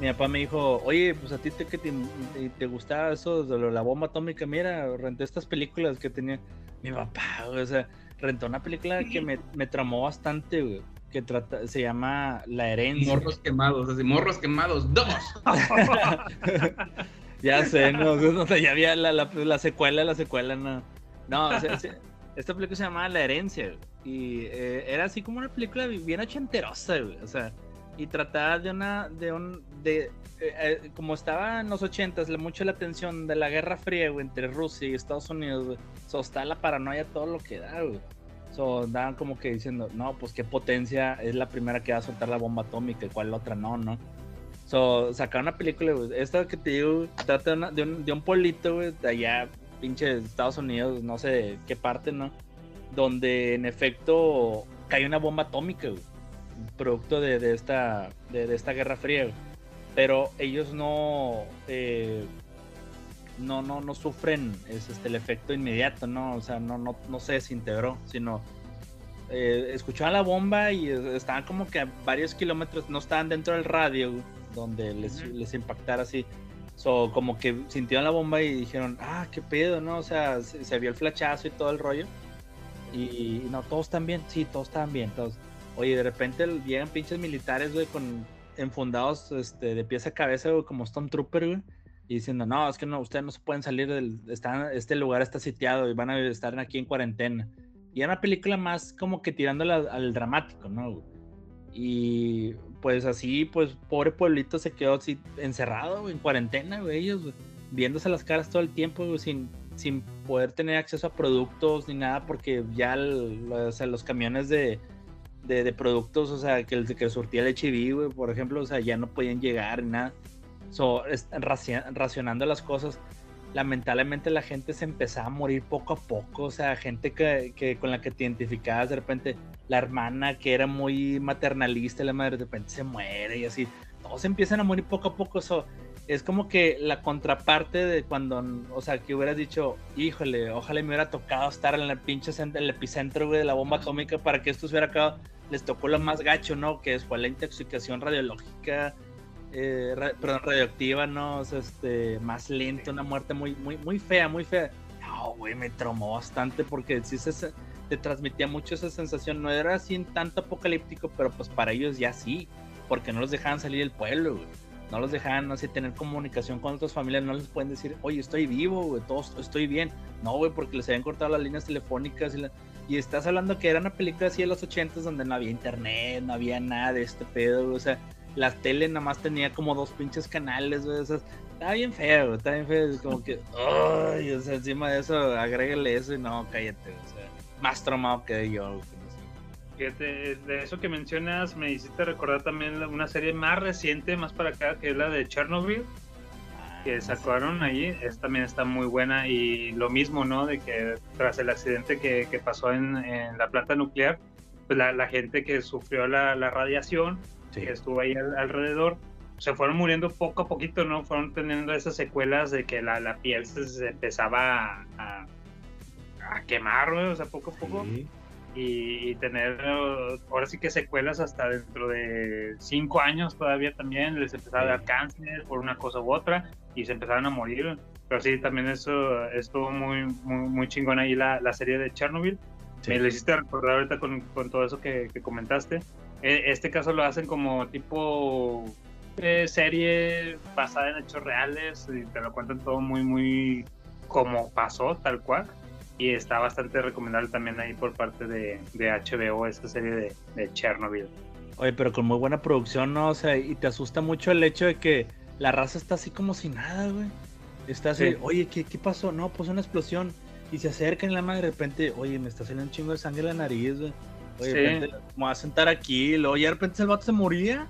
mi papá me dijo, oye, pues a ti te, que te, te- te gustaba eso de la bomba atómica, mira, renté estas películas que tenía mi papá, o sea, rentó una película que me, me tramó bastante, güey, que trata, se llama La herencia. Morros quemados, así, morros quemados, dos. Ya sé, no, ya había la, la, la secuela, la secuela, no. No, o sea, esta película se llamaba La herencia, y eh, era así como una película bien ochenterosa, güey, o sea, y trataba de una, de un, de, eh, eh, como estaba en los ochentas, mucho la atención de la Guerra Fría, güey, entre Rusia y Estados Unidos, güey, so, está la paranoia todo lo que da, güey. So, andaban como que diciendo, no, pues qué potencia es la primera que va a soltar la bomba atómica y cuál la otra no, ¿no? So, sacaron una película, güey. Esta que te digo, trata de, una- de un, de un pueblito, güey, de allá, pinche Estados Unidos, no sé de qué parte, ¿no? Donde en efecto cayó una bomba atómica, güey. Producto de, de esta, de, de esta guerra fría. Pero ellos no, eh, no, no, no sufren es, este, el efecto inmediato, ¿no? O sea, no, no, no se desintegró, sino eh, escuchaban la bomba y eh, estaban como que a varios kilómetros, no estaban dentro del radio güey, donde les, les impactara así. So, como que sintieron la bomba y dijeron, ah, qué pedo, ¿no? O sea, se, se vio el flachazo y todo el rollo. Y, y no, todos están bien, sí, todos están bien, todos. Oye, de repente llegan pinches militares, güey, con enfundados este, de pies a cabeza, güey, como Stormtrooper, güey. Y diciendo, no, es que no, ustedes no se pueden salir del. Están, este lugar está sitiado y van a estar aquí en cuarentena. Y era una película más como que tirándole al, al dramático, ¿no? güey? Y pues así, pues, pobre pueblito se quedó así encerrado, en cuarentena, ellos, viéndose las caras todo el tiempo, sin, sin poder tener acceso a productos ni nada, porque ya los camiones de, de, productos, o sea, que el que surtía el HIV, por ejemplo, o sea, ya no podían llegar ni nada. So, racionando las cosas. lamentablemente la gente se empezaba a morir poco a poco, o sea, gente que, que con la que te identificabas, de repente la hermana que era muy maternalista, la madre de repente se muere y así, todos empiezan a morir poco a poco, eso es como que la contraparte de cuando, o sea, que hubieras dicho, híjole, ojalá me hubiera tocado estar en el pinche cent- el epicentro, güey, de la bomba atómica para que esto se hubiera acabado, les tocó lo más gacho, ¿no? Que fue la intoxicación radiológica, eh, ra- perdón, radioactiva, ¿no? O sea, este, más lenta, una muerte muy, muy, muy fea, muy fea. No, güey, me traumó bastante porque sí se- te transmitía mucho esa sensación. No era así en tanto apocalíptico, pero pues para ellos ya sí, porque no los dejaban salir del pueblo. No los dejaban, no sé, tener comunicación con otras familias, no les pueden decir, oye, estoy vivo, güey, todo, estoy bien. No, güey, porque les habían cortado las líneas telefónicas y, la- y estás hablando que era una película así de los ochentas donde no había internet, no había nada de este pedo, o sea, la tele nada más tenía como dos pinches canales, güey, o sea, estaba bien feo, güey, estaba bien feo, es como que, ay, o sea, encima de eso, agrégale eso y no, cállate, o sea, más traumado que yo. Fíjate, de eso que mencionas, me hiciste recordar también una serie más reciente, más para acá, que es la de Chernobyl, que sacaron ahí, es, también está muy buena y lo mismo, ¿no? De que tras el accidente que, que pasó en, en la planta nuclear, pues la, la gente que sufrió la, la radiación, que estuvo ahí al- alrededor, se fueron muriendo poco a poquito, ¿no? Fueron teniendo esas secuelas de que la, la piel se, se empezaba a, a- a quemar, ¿no? O sea, poco a poco. Y, y tener ahora sí que secuelas hasta dentro de cinco años todavía también les empezaba a dar cáncer por una cosa u otra y se empezaron a morir. Pero sí también eso estuvo muy muy, muy chingón ahí la, la serie de Chernobyl. Me lo hiciste recordar ahorita con, con todo eso que, que comentaste. Eh, este caso lo hacen como tipo eh, serie basada en hechos reales y te lo cuentan todo muy muy como pasó tal cual y está bastante recomendable también ahí por parte de, de HBO esta serie de, de Chernobyl. Oye, pero con muy buena producción, ¿no? O sea, y te asusta mucho el hecho de que la raza está así como si nada, güey. Está así, Sí. oye, ¿qué, ¿qué pasó? No, pues una explosión. Y se acercan y la madre de repente, oye, me está saliendo un chingo de sangre en la nariz, güey. Oye, de Sí. repente me voy a sentar aquí, y luego ya de repente el vato se moría.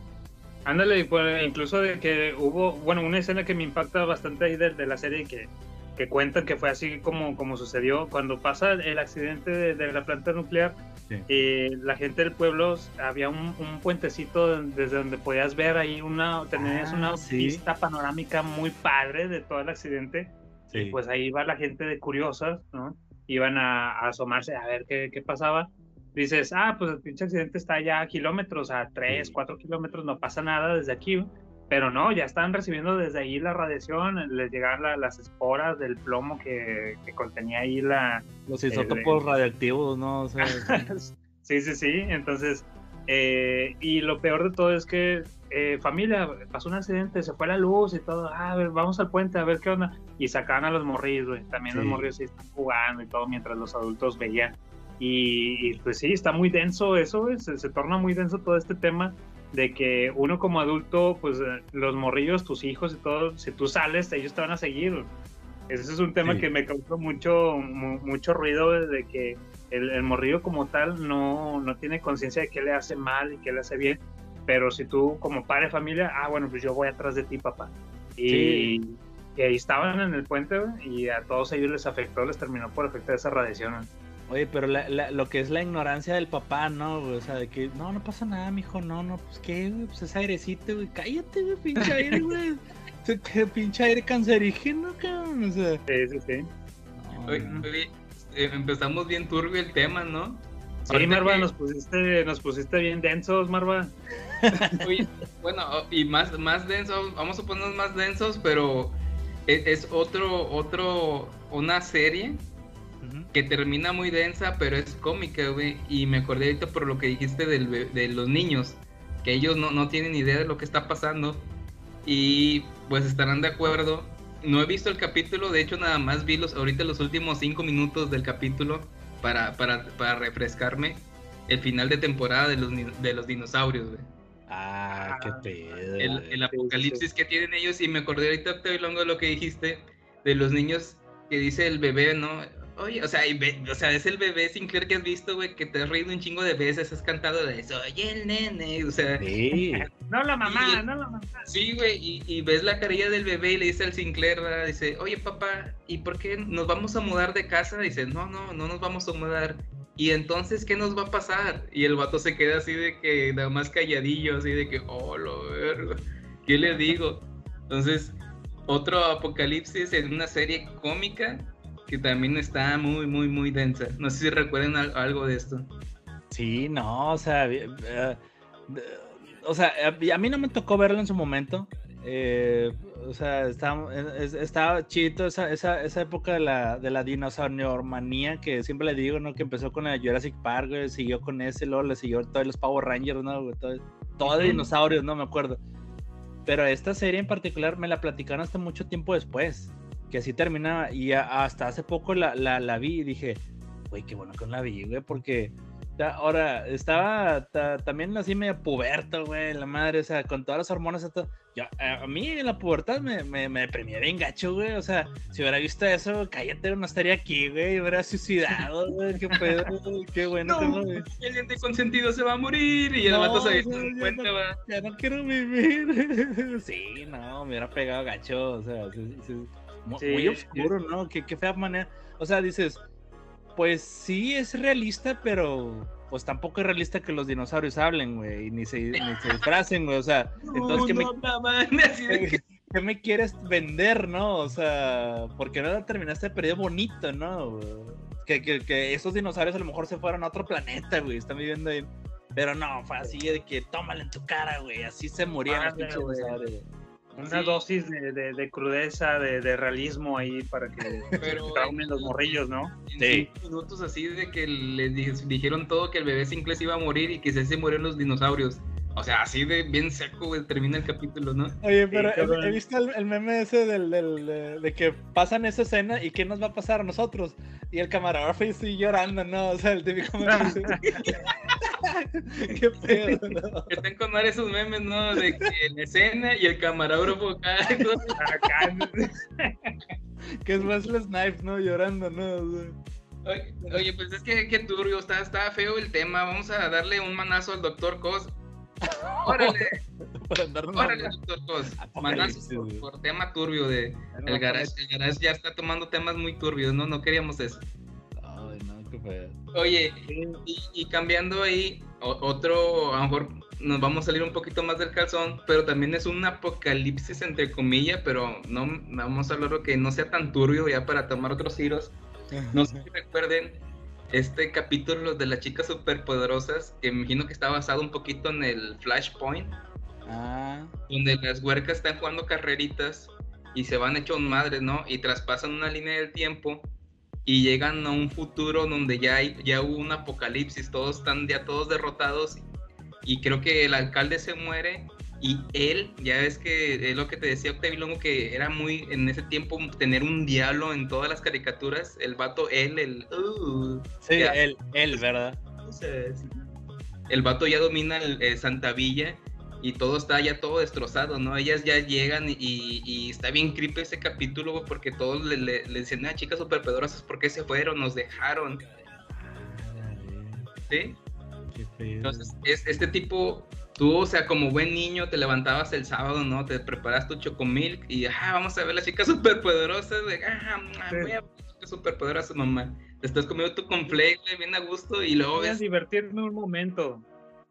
Ándale, pues, incluso de que hubo, bueno, una escena que me impacta bastante ahí de, de la serie que, que cuentan que fue así como, como sucedió. Cuando pasa el accidente de, de la planta nuclear. eh, la gente del pueblo había un, un puentecito desde donde podías ver ahí una tenías Ah, una sí. vista panorámica muy padre de todo el accidente. Y pues ahí va la gente de curiosas no iban a, a asomarse a ver qué, qué pasaba. Dices ah pues el pinche accidente está ya a kilómetros a 3, 4 kilómetros no pasa nada desde aquí pero no, ya estaban recibiendo desde ahí la radiación, les llegaban la- las esporas del plomo que, que contenía ahí la... Los isótopos radioactivos, ¿no? O sea, sí, sí, sí. Entonces, eh, y lo peor de todo es que, eh, familia, pasó un accidente, se fue la luz y todo. Ah, a ver, vamos al puente a ver qué onda. Y sacaban a los morrillos, güey. También los Sí. morrillos sí están jugando y todo mientras los adultos veían. Y, y, pues sí, está muy denso eso, güey. Se, se torna muy denso todo este tema de que uno como adulto, pues eh, los morrillos, tus hijos y todo, si tú sales, ellos te van a seguir. Ese es un tema Sí. que me causó mucho, mu- mucho ruido de que el, el morrillo como tal no, no tiene conciencia de qué le hace mal y qué le hace bien. Pero si tú como padre de familia, ah, bueno, pues yo voy atrás de ti, papá. Y, Sí. y ahí estaban en el puente y a todos ellos les afectó, les terminó por afectar esa radiación. Oye, pero la- la- lo que es la ignorancia del papá, ¿no? O sea, de que, no, no pasa nada, mijo, no, no, pues qué, güey, pues es airecito, güey, cállate, güey, pinche aire, güey. Qué- qué pinche aire cancerígeno, cabrón, o sea. Sí, sí, sí. Oye, oye, eh, empezamos bien turbio el tema, ¿no? Sí, Ahorita Marva, que- nos pusiste, nos pusiste bien densos, Marva. Oye, bueno, y más, más densos, vamos a ponernos más densos, pero es, es otro, otro, una serie que termina muy densa, pero es cómica, güey. Y me acordé ahorita por lo que dijiste del de los niños, que ellos no, no tienen idea de lo que está pasando. Y pues estarán de acuerdo. No he visto el capítulo, de hecho nada más vi los, ahorita los últimos cinco minutos del capítulo para, para, para refrescarme el final de temporada de los, de los dinosaurios, güey Ah, qué pedo. el, el apocalipsis que tienen ellos y me acordé ahorita Octavio Longo de lo que dijiste de los niños que dice el bebé no Oye, o sea, y ve- o sea, es el bebé Sinclair que has visto, güey, que te has reído un chingo de veces, has cantado de Soy el nene, o sea. Sí. No la mamá, Y- no la mamá. Sí, güey, y, y ves la carilla del bebé y le dice al Sinclair, ¿verdad? dice, oye papá, ¿y por qué nos vamos a mudar de casa? Dice, no, no, no nos vamos a mudar. Y entonces, ¿qué nos va a pasar? Y el vato se queda así de que, nada más calladillo, así de que, oh, lo verga, ¿qué le digo? Entonces, otro apocalipsis en una serie cómica que también está muy, muy, muy densa. No sé si recuerden al- algo de esto. Sí, no, o sea, eh, eh, o sea, a, mí no me tocó verlo en su momento. eh, o sea, estaba, es- estaba chido esa, esa, esa época de la, de la dinosaurmanía que siempre le digo, ¿no? Que empezó con el Jurassic Park, güey, siguió con ese, luego le siguió todos los Power Rangers, ¿no? Todo, todo de dinosaurios, no me acuerdo. Pero esta serie en particular me la platicaron hasta mucho tiempo después, que así terminaba, y a- hasta hace poco la, la, la vi y dije, güey, qué bueno que no la vi, güey, porque ta- ahora estaba ta- también así medio puberto, güey, la madre, o sea, con todas las hormonas, yo, a, a mí en la pubertad me, me, me deprimía bien gacho, güey, o sea, si hubiera visto eso, cállate, no estaría aquí, güey, hubiera suicidado, güey, qué pedo, güey, qué bueno que no, güey. El ente consentido se va a morir y el No, vato se cuenta, no- va. Ya no quiero vivir. Sí, no, me hubiera pegado gacho. O sea, sí, sí, mu- Sí, muy yo- oscuro, ¿no? Qué, qué fea manera. O sea, dices, pues sí es realista, pero pues tampoco es realista que los dinosaurios hablen, güey, y ni se, ni se disfracen, güey. O sea, entonces, ¿qué me, no de que- qué me quieres vender, no? O sea, porque no terminaste de periodo bonito, ¿no? Que, que, que esos dinosaurios a lo mejor se fueron a otro planeta, güey, están viviendo ahí. Pero no, fue así de que tómala en tu cara, güey. Así se morían los pinches dinosaurios, güey. Una Sí. dosis de, de, de crudeza, de, de realismo ahí para que Pero, traumen los morrillos, ¿no? en Sí. cinco minutos así de que les di- dijeron todo que el bebé Sinclair se iba a morir y que se se murieron los dinosaurios. O sea, así de bien seco, güey, termina el capítulo, ¿no? Oye, pero he- cabrón. he, visto el, el meme ese del, del- de, de que pasan esa escena y qué nos va a pasar a nosotros. Y el camarógrafo así llorando, ¿no? O sea, el típico meme. qué pedo, ¿no? Están con dar esos memes, ¿no? De que en escena y el camarógrafo Acá, Que es Wesley Snipes, ¿no? Llorando, ¿no? O sea, Oye, oye, pues es que qué turbio, está, está feo el tema. Vamos a darle un manazo al doctor Cos. Órale, órale, doctor Cos. Manazo Apocalipsis, por, por tema turbio de el garage. El garage ya está tomando temas muy turbios, ¿no? No queríamos eso. Qué. Oye, y, y cambiando ahí, otro, a lo mejor nos vamos a salir un poquito más del calzón, pero también es un apocalipsis entre comillas, pero no vamos a hablar que no sea tan turbio ya para tomar otros giros. No sé si recuerden este capítulo de las chicas superpoderosas, que me imagino que está basado un poquito en el Flashpoint, Ah, donde las huercas están jugando carreritas y se van hechos madres, ¿no? Y traspasan una línea del tiempo y llegan a un futuro donde ya, hay, ya hubo un apocalipsis, todos están ya todos derrotados y creo que el alcalde se muere y él, ya ves que es lo que te decía Octavio Longo, que era muy en ese tiempo tener un diablo en todas las caricaturas, el vato, él, el... uh, sí, ya. él, él, ¿verdad? El vato ya domina el, eh, Santa Villa y todo está ya todo destrozado, ¿no? Ellas ya llegan y, y está bien creepy ese capítulo, güey, porque todos le, le, le dicen, ah, chicas superpoderosas, ¿por qué se fueron? Nos dejaron, ¿sí? Entonces, es, este tipo, tú, o sea, como buen niño, te levantabas el sábado, ¿no? Te preparas tu chocomilk y, ah, vamos a ver las chicas superpoderosas, de, ah, Sí. voy a ver las chicas superpoderosas, mamá. Te estás comiendo tu güey, bien a gusto, y luego Voy a ves divertirme un momento.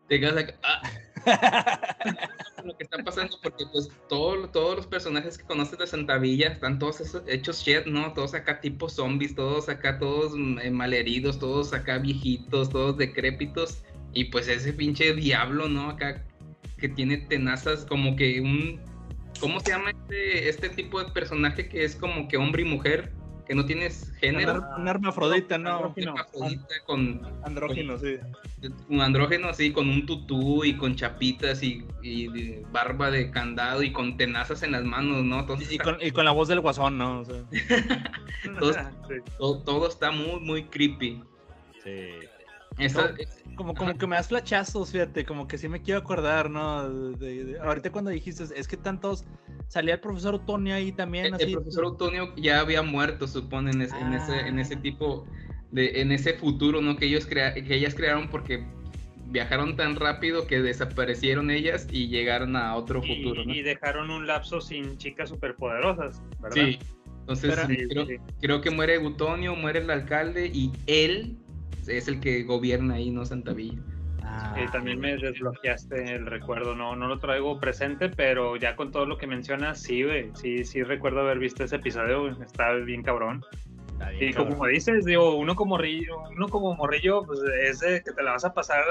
te quedas acá, ah. lo que está pasando porque pues todo- todos los personajes que conoces de Santa Villa están todos hechos shit, ¿no? Todos acá tipo zombies, todos acá todos eh, malheridos, todos acá viejitos, todos decrépitos y pues ese pinche diablo, ¿no? Acá que tiene tenazas como que un ¿cómo se llama este este tipo de personaje que es como que hombre y mujer? Que no tienes género. Un hermafrodita, no. Andrógino. Hermafrodita con Andrógino, sí. un andrógeno así, con un tutú y con chapitas y, y de barba de candado y con tenazas en las manos, ¿no? Entonces, Y con, y con la voz del guasón, ¿no? O sea, Sí. todo, todo está muy, muy creepy. sí. Como, como que me das flachazos, fíjate, como que sí me quiero acordar, ¿no? De- de- ahorita cuando dijiste, es que tantos. Salía el profesor Otonio ahí también, El, así. el profesor Utonio ya había muerto, supone, en, ese- en ese, en ese tipo de, en ese futuro, ¿no? Que ellos crea, que ellas crearon porque viajaron tan rápido que desaparecieron ellas y llegaron a otro Y, futuro, ¿no? y dejaron un lapso sin chicas superpoderosas, ¿verdad? Sí. Entonces Pero- sí, creo, creo que muere Utonio, muere el alcalde y él es el que gobierna ahí, ¿no? Santa Villa. Ah, Sí, también me desbloqueaste el recuerdo, no, no lo traigo presente, pero ya con todo lo que mencionas, sí, güey, sí, sí recuerdo haber visto ese episodio, está bien cabrón. Está bien, Y cabrón. como dices, digo, uno como morrillo, uno como morrillo, pues es de que te la vas a pasar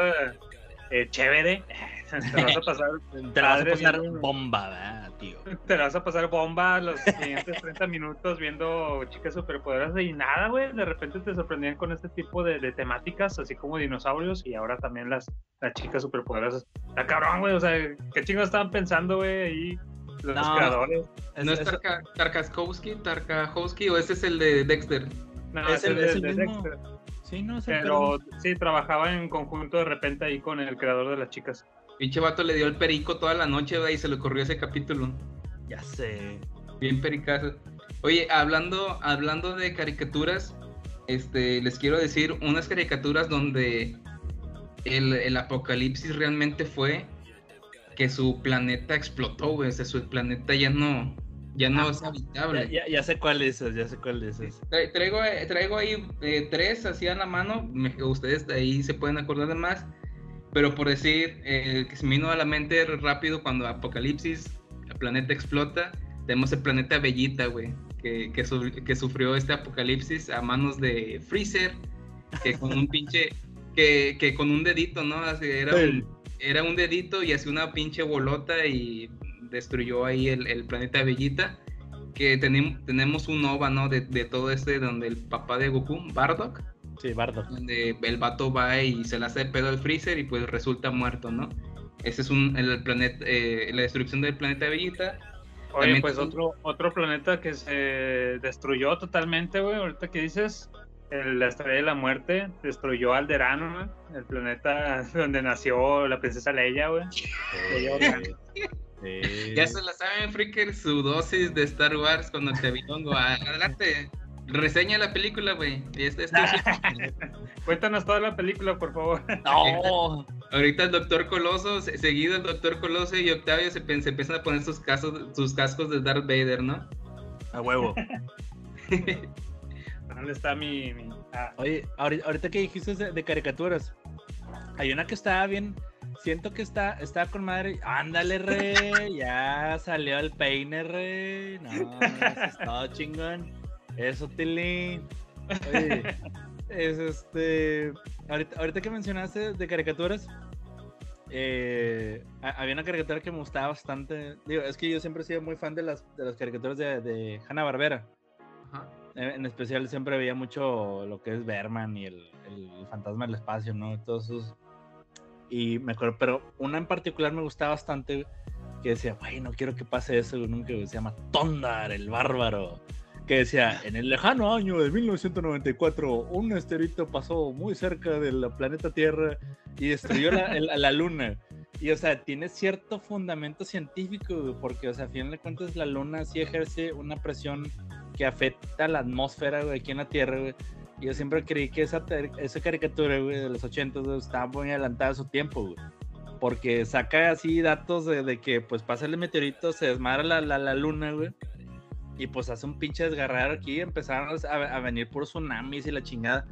eh, chévere, te la vas a pasar Te la vas a pasar viendo- bomba, ¿verdad, tío? te la vas a pasar bomba los siguientes 30 minutos viendo chicas superpoderosas y nada, güey. De repente te sorprendían con este tipo de, de temáticas, así como dinosaurios y ahora también las, las chicas superpoderosas. Está cabrón, güey. O sea, ¿qué chingos estaban pensando, güey? Ahí los No, creadores. ¿No es Tarka, Tarkowski, Tarkowski o ese es el de Dexter? No, es el- ese es el de mismo. Dexter. Sí, no, Pero sí, trabajaba en conjunto de repente ahí con el creador de las chicas. Pinche vato le dio el perico toda la noche, güey, y se le ocurrió ese capítulo. Ya sé. Bien pericazo. Oye, hablando, hablando de caricaturas, este, les quiero decir unas caricaturas donde el, el apocalipsis realmente fue que su planeta explotó, güey. O sea, su planeta ya no, ya no es Ya, habitable. ya, ya sé cuál dices, ya sé cuál. Tra- Traigo, eh, traigo ahí eh, tres así a la mano. me- ustedes de ahí se pueden acordar de más. Pero por decir, eh, que se me vino a la mente rápido cuando Apocalipsis, el planeta explota. Tenemos el planeta Bellita, güey. Que, que, su- que sufrió este apocalipsis a manos de Freezer. Que con un pinche. Que, que con un dedito, ¿no? Así, era, un, era un dedito y hacía una pinche bolota y destruyó ahí el, el planeta Bellita que tenem- tenemos un OVA, ¿no? De, de todo este, donde el papá de Goku, Bardock, Sí, Bardo. donde el vato va y se le hace de pedo al Freezer y pues resulta muerto, ¿no? Ese es un, el planeta, eh, la destrucción del planeta Bellita. Oye, También pues otro, otro planeta que se destruyó totalmente, güey. Ahorita que dices, el- la estrella de la muerte destruyó Alderano, güey, el planeta donde nació la princesa Leia, güey. Ya se la saben, Freaker, su dosis de Star Wars con Octavilongo. Adelante, reseña la película, güey. Este- este- Cuéntanos toda la película, por favor. No. Ahorita el Doctor Coloso, se- seguido el Doctor Coloso y Octavio se, empiezan a poner sus, casos, sus cascos de Darth Vader, ¿no? A huevo. ¿Dónde está mi...? mi- ah, Oye, ahorita, ahorita que dijiste de, de caricaturas, hay una que estaba bien. Siento que está, está con madre. Ándale, re. Ya salió el peine, re. No, eso es todo chingón. Eso, Tilín. Oye, es este. Ahorita, ahorita que mencionaste de caricaturas, eh, ha- había una caricatura que me gustaba bastante. Digo, es que yo siempre he sido muy fan de las, de las caricaturas de, de Hanna Barbera. Ajá. En especial siempre veía mucho lo que es Berman y el, el fantasma del espacio, ¿no? Todos esos. Y me acuerdo, pero una en particular me gustaba bastante, que decía, güey, no quiero que pase eso, nunca, se llama Tondar, el bárbaro. Que decía, en el lejano año de 1994, un asteroide pasó muy cerca del planeta Tierra y destruyó la, el- la luna. Y, o sea, tiene cierto fundamento científico, porque, o sea, a fin de cuentas, la luna sí ejerce una presión que afecta la atmósfera, güey, aquí en la Tierra, güey. Y yo siempre creí que esa, esa caricatura, güey, de los 80, güey, estaba muy adelantada a su tiempo, güey. Porque saca así datos de, de que, pues, pasa el meteorito, se desmadra la, la, la luna, güey. Y pues hace un pinche desgarrar aquí, empezaron a, a venir por tsunamis y la chingada.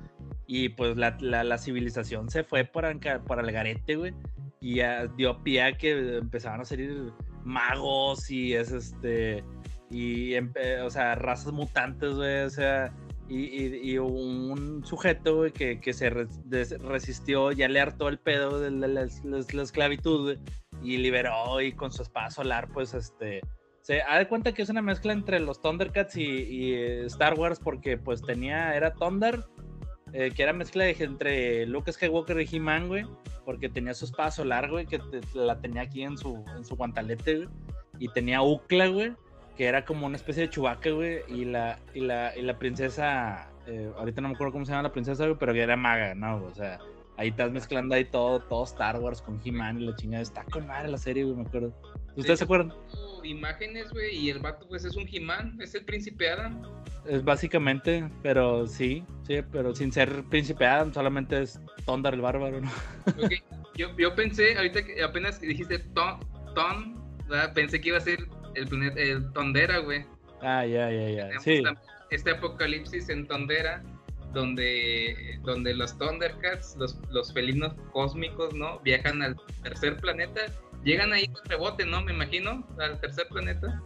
Y pues la, la, la civilización se fue anca- por el garete, güey. Y ya dio pie a que empezaban a salir magos y es este. Y, o sea, razas mutantes, güey. O sea, y, y- y un sujeto, güey, que, que se resistió, ya le hartó el pedo de la, la- la- la esclavitud, güey, y liberó y con su espada solar, pues, este, se da de cuenta que es una mezcla entre los Thundercats y, y, eh, Star Wars, porque, pues, tenía, era Thunder, eh, que era mezcla de, entre Luke Skywalker y He-Man, güey, porque tenía su espada solar, güey, que te- la tenía aquí en su, en su guantalete, güey, y tenía Ukla, güey, que era como una especie de chubaca, güey, y la, y la, y la princesa, eh, ahorita no me acuerdo cómo se llama la princesa, güey, pero que era maga, ¿no? O sea, Ahí estás mezclando ahí todo, todo Star Wars con He-Man y la chingada. Está con madre la serie, güey, me acuerdo. ¿Ustedes se acuerdan? Imágenes, güey, y el vato, pues es un He-Man, es el príncipe Adam. Es básicamente, pero sí, sí, pero sin ser príncipe Adam, solamente es Tondar el bárbaro, ¿no? Yo, yo pensé, ahorita que apenas dijiste Ton, ton ¿verdad? pensé que iba a ser el planeta, el Tondera, güey. Ah, ya, ya, ya. Sí, Este apocalipsis en Tondera, donde, donde los Thundercats, los, los felinos cósmicos, ¿no? Viajan al tercer planeta. Llegan ahí de rebote, ¿no? Me imagino, al tercer planeta.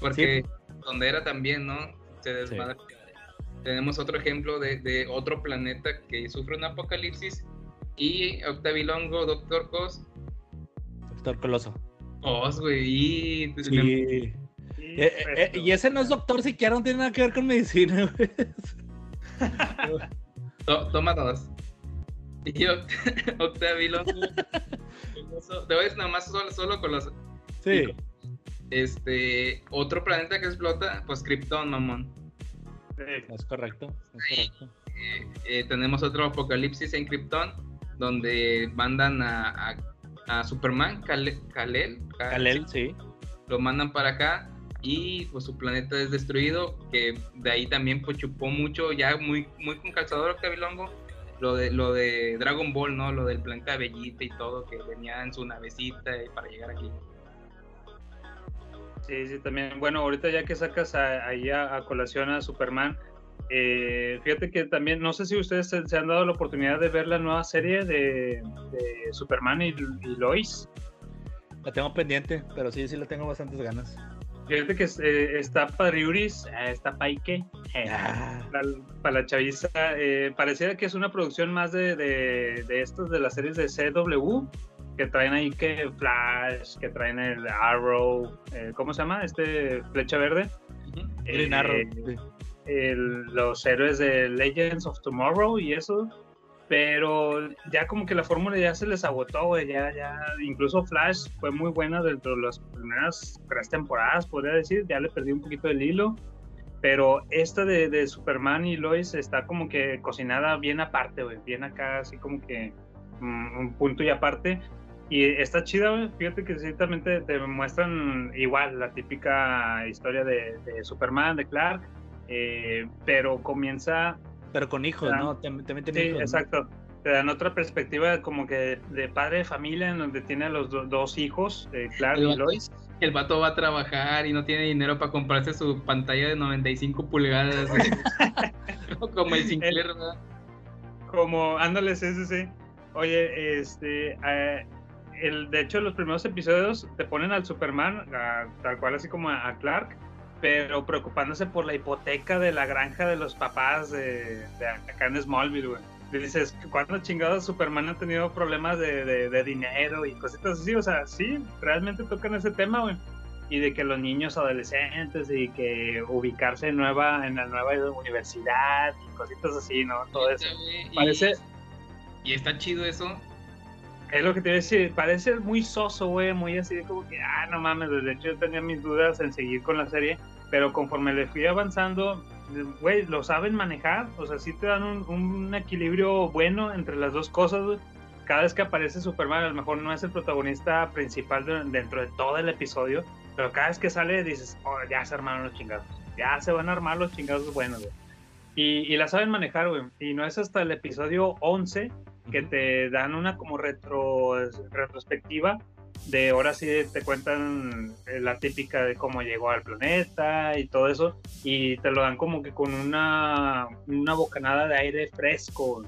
Porque Tondera también, ¿no? Se desmadra. Tenemos otro ejemplo de, de otro planeta que sufre un apocalipsis. Y Octavilongo, Doctor Cos, Doctor Coloso. Cos, güey. Y Sí. Eh, eh, y ese no es doctor siquiera, no tiene nada que ver con medicina, toma dos. Y Oct- Octavilongo. Te voy a decir nada más solo, solo con los. Sí. Este. Otro planeta que explota, pues Krypton, mamón. Es correcto, es correcto. Eh, eh, tenemos otro apocalipsis en Krypton, donde mandan a, a, a Superman, Kal- Kal-El. Kal- Kalel, sí. Lo mandan para acá y pues su planeta es destruido, que de ahí también pues chupó mucho, ya muy, muy con calzador Octavilongo, lo de, lo de Dragon Ball, ¿no? Lo del planeta Bellita y todo, que venía en su navecita y para llegar aquí. Sí, sí, también. Bueno, ahorita ya que sacas a- ahí a, a colación a Superman, eh, fíjate que también, no sé si ustedes se, se han dado la oportunidad de ver la nueva serie de, de Superman y, y Lois. La tengo pendiente, pero sí, sí le tengo bastantes ganas. Fíjate que eh, está Padriuris, eh, está Paike, eh, para, para la chaviza. eh, pareciera que es una producción más de, de, de estos de las series de CW, que traen ahí que Flash, que traen el Arrow, eh, ¿cómo se llama? Este Flecha Verde. Eh, Arrow, el- los héroes de Legends of Tomorrow y eso. Pero ya como que la fórmula ya se les agotó, güey. Ya, ya, incluso Flash fue muy buena dentro de las primeras tres temporadas, podría decir. Ya le perdí un poquito el hilo. Pero esta de, de Superman y Lois está como que cocinada bien aparte, güey. Bien acá, así como que mm, un punto y aparte. Y está chida, güey. Fíjate que sí, también te, te muestran igual la típica historia de, de Superman, de Clark. eh, pero comienza Pero con hijos. ¿no? Meten Sí, hijos. ¿no? exacto. Te dan otra perspectiva como que de padre de familia en donde tiene a los do- dos hijos, eh, Clark El y vato, Lois. el vato va a trabajar y no tiene dinero para comprarse su pantalla de 95 pulgadas. Como el Sinclair, ¿verdad? Como, ándale, sí, sí, sí. Oye, este, eh, el, de hecho, los primeros episodios te ponen al Superman, a- tal cual así como a, a Clark, pero preocupándose por la hipoteca de la granja de los papás de, de acá en Smallville, güey. Dices, ¿cuándo chingados Superman ha tenido problemas de, de- de dinero y cositas así? O sea, sí, realmente tocan ese tema, güey. Y de que los niños adolescentes y que ubicarse en, nueva, en la nueva universidad y cositas así, ¿no? Todo eso. Parece, Y está chido eso. Es lo que te iba a decir, parece muy soso, güey, muy así como que, ah, no mames, de hecho yo tenía mis dudas en seguir con la serie, pero conforme le fui avanzando, güey, lo saben manejar, o sea, sí te dan un, un equilibrio bueno entre las dos cosas. Cada vez que aparece Superman, a lo mejor no es el protagonista principal de- dentro de todo el episodio, pero cada vez que sale dices, oh, ya se armaron los chingados, ya se van a armar los chingados buenos, güey. Y, y la saben manejar, güey. Y no es hasta el episodio 11 que te dan una como retro, retrospectiva de ahora sí te cuentan eh, la típica de cómo llegó al planeta y todo eso y te lo dan como que con una, una bocanada de aire fresco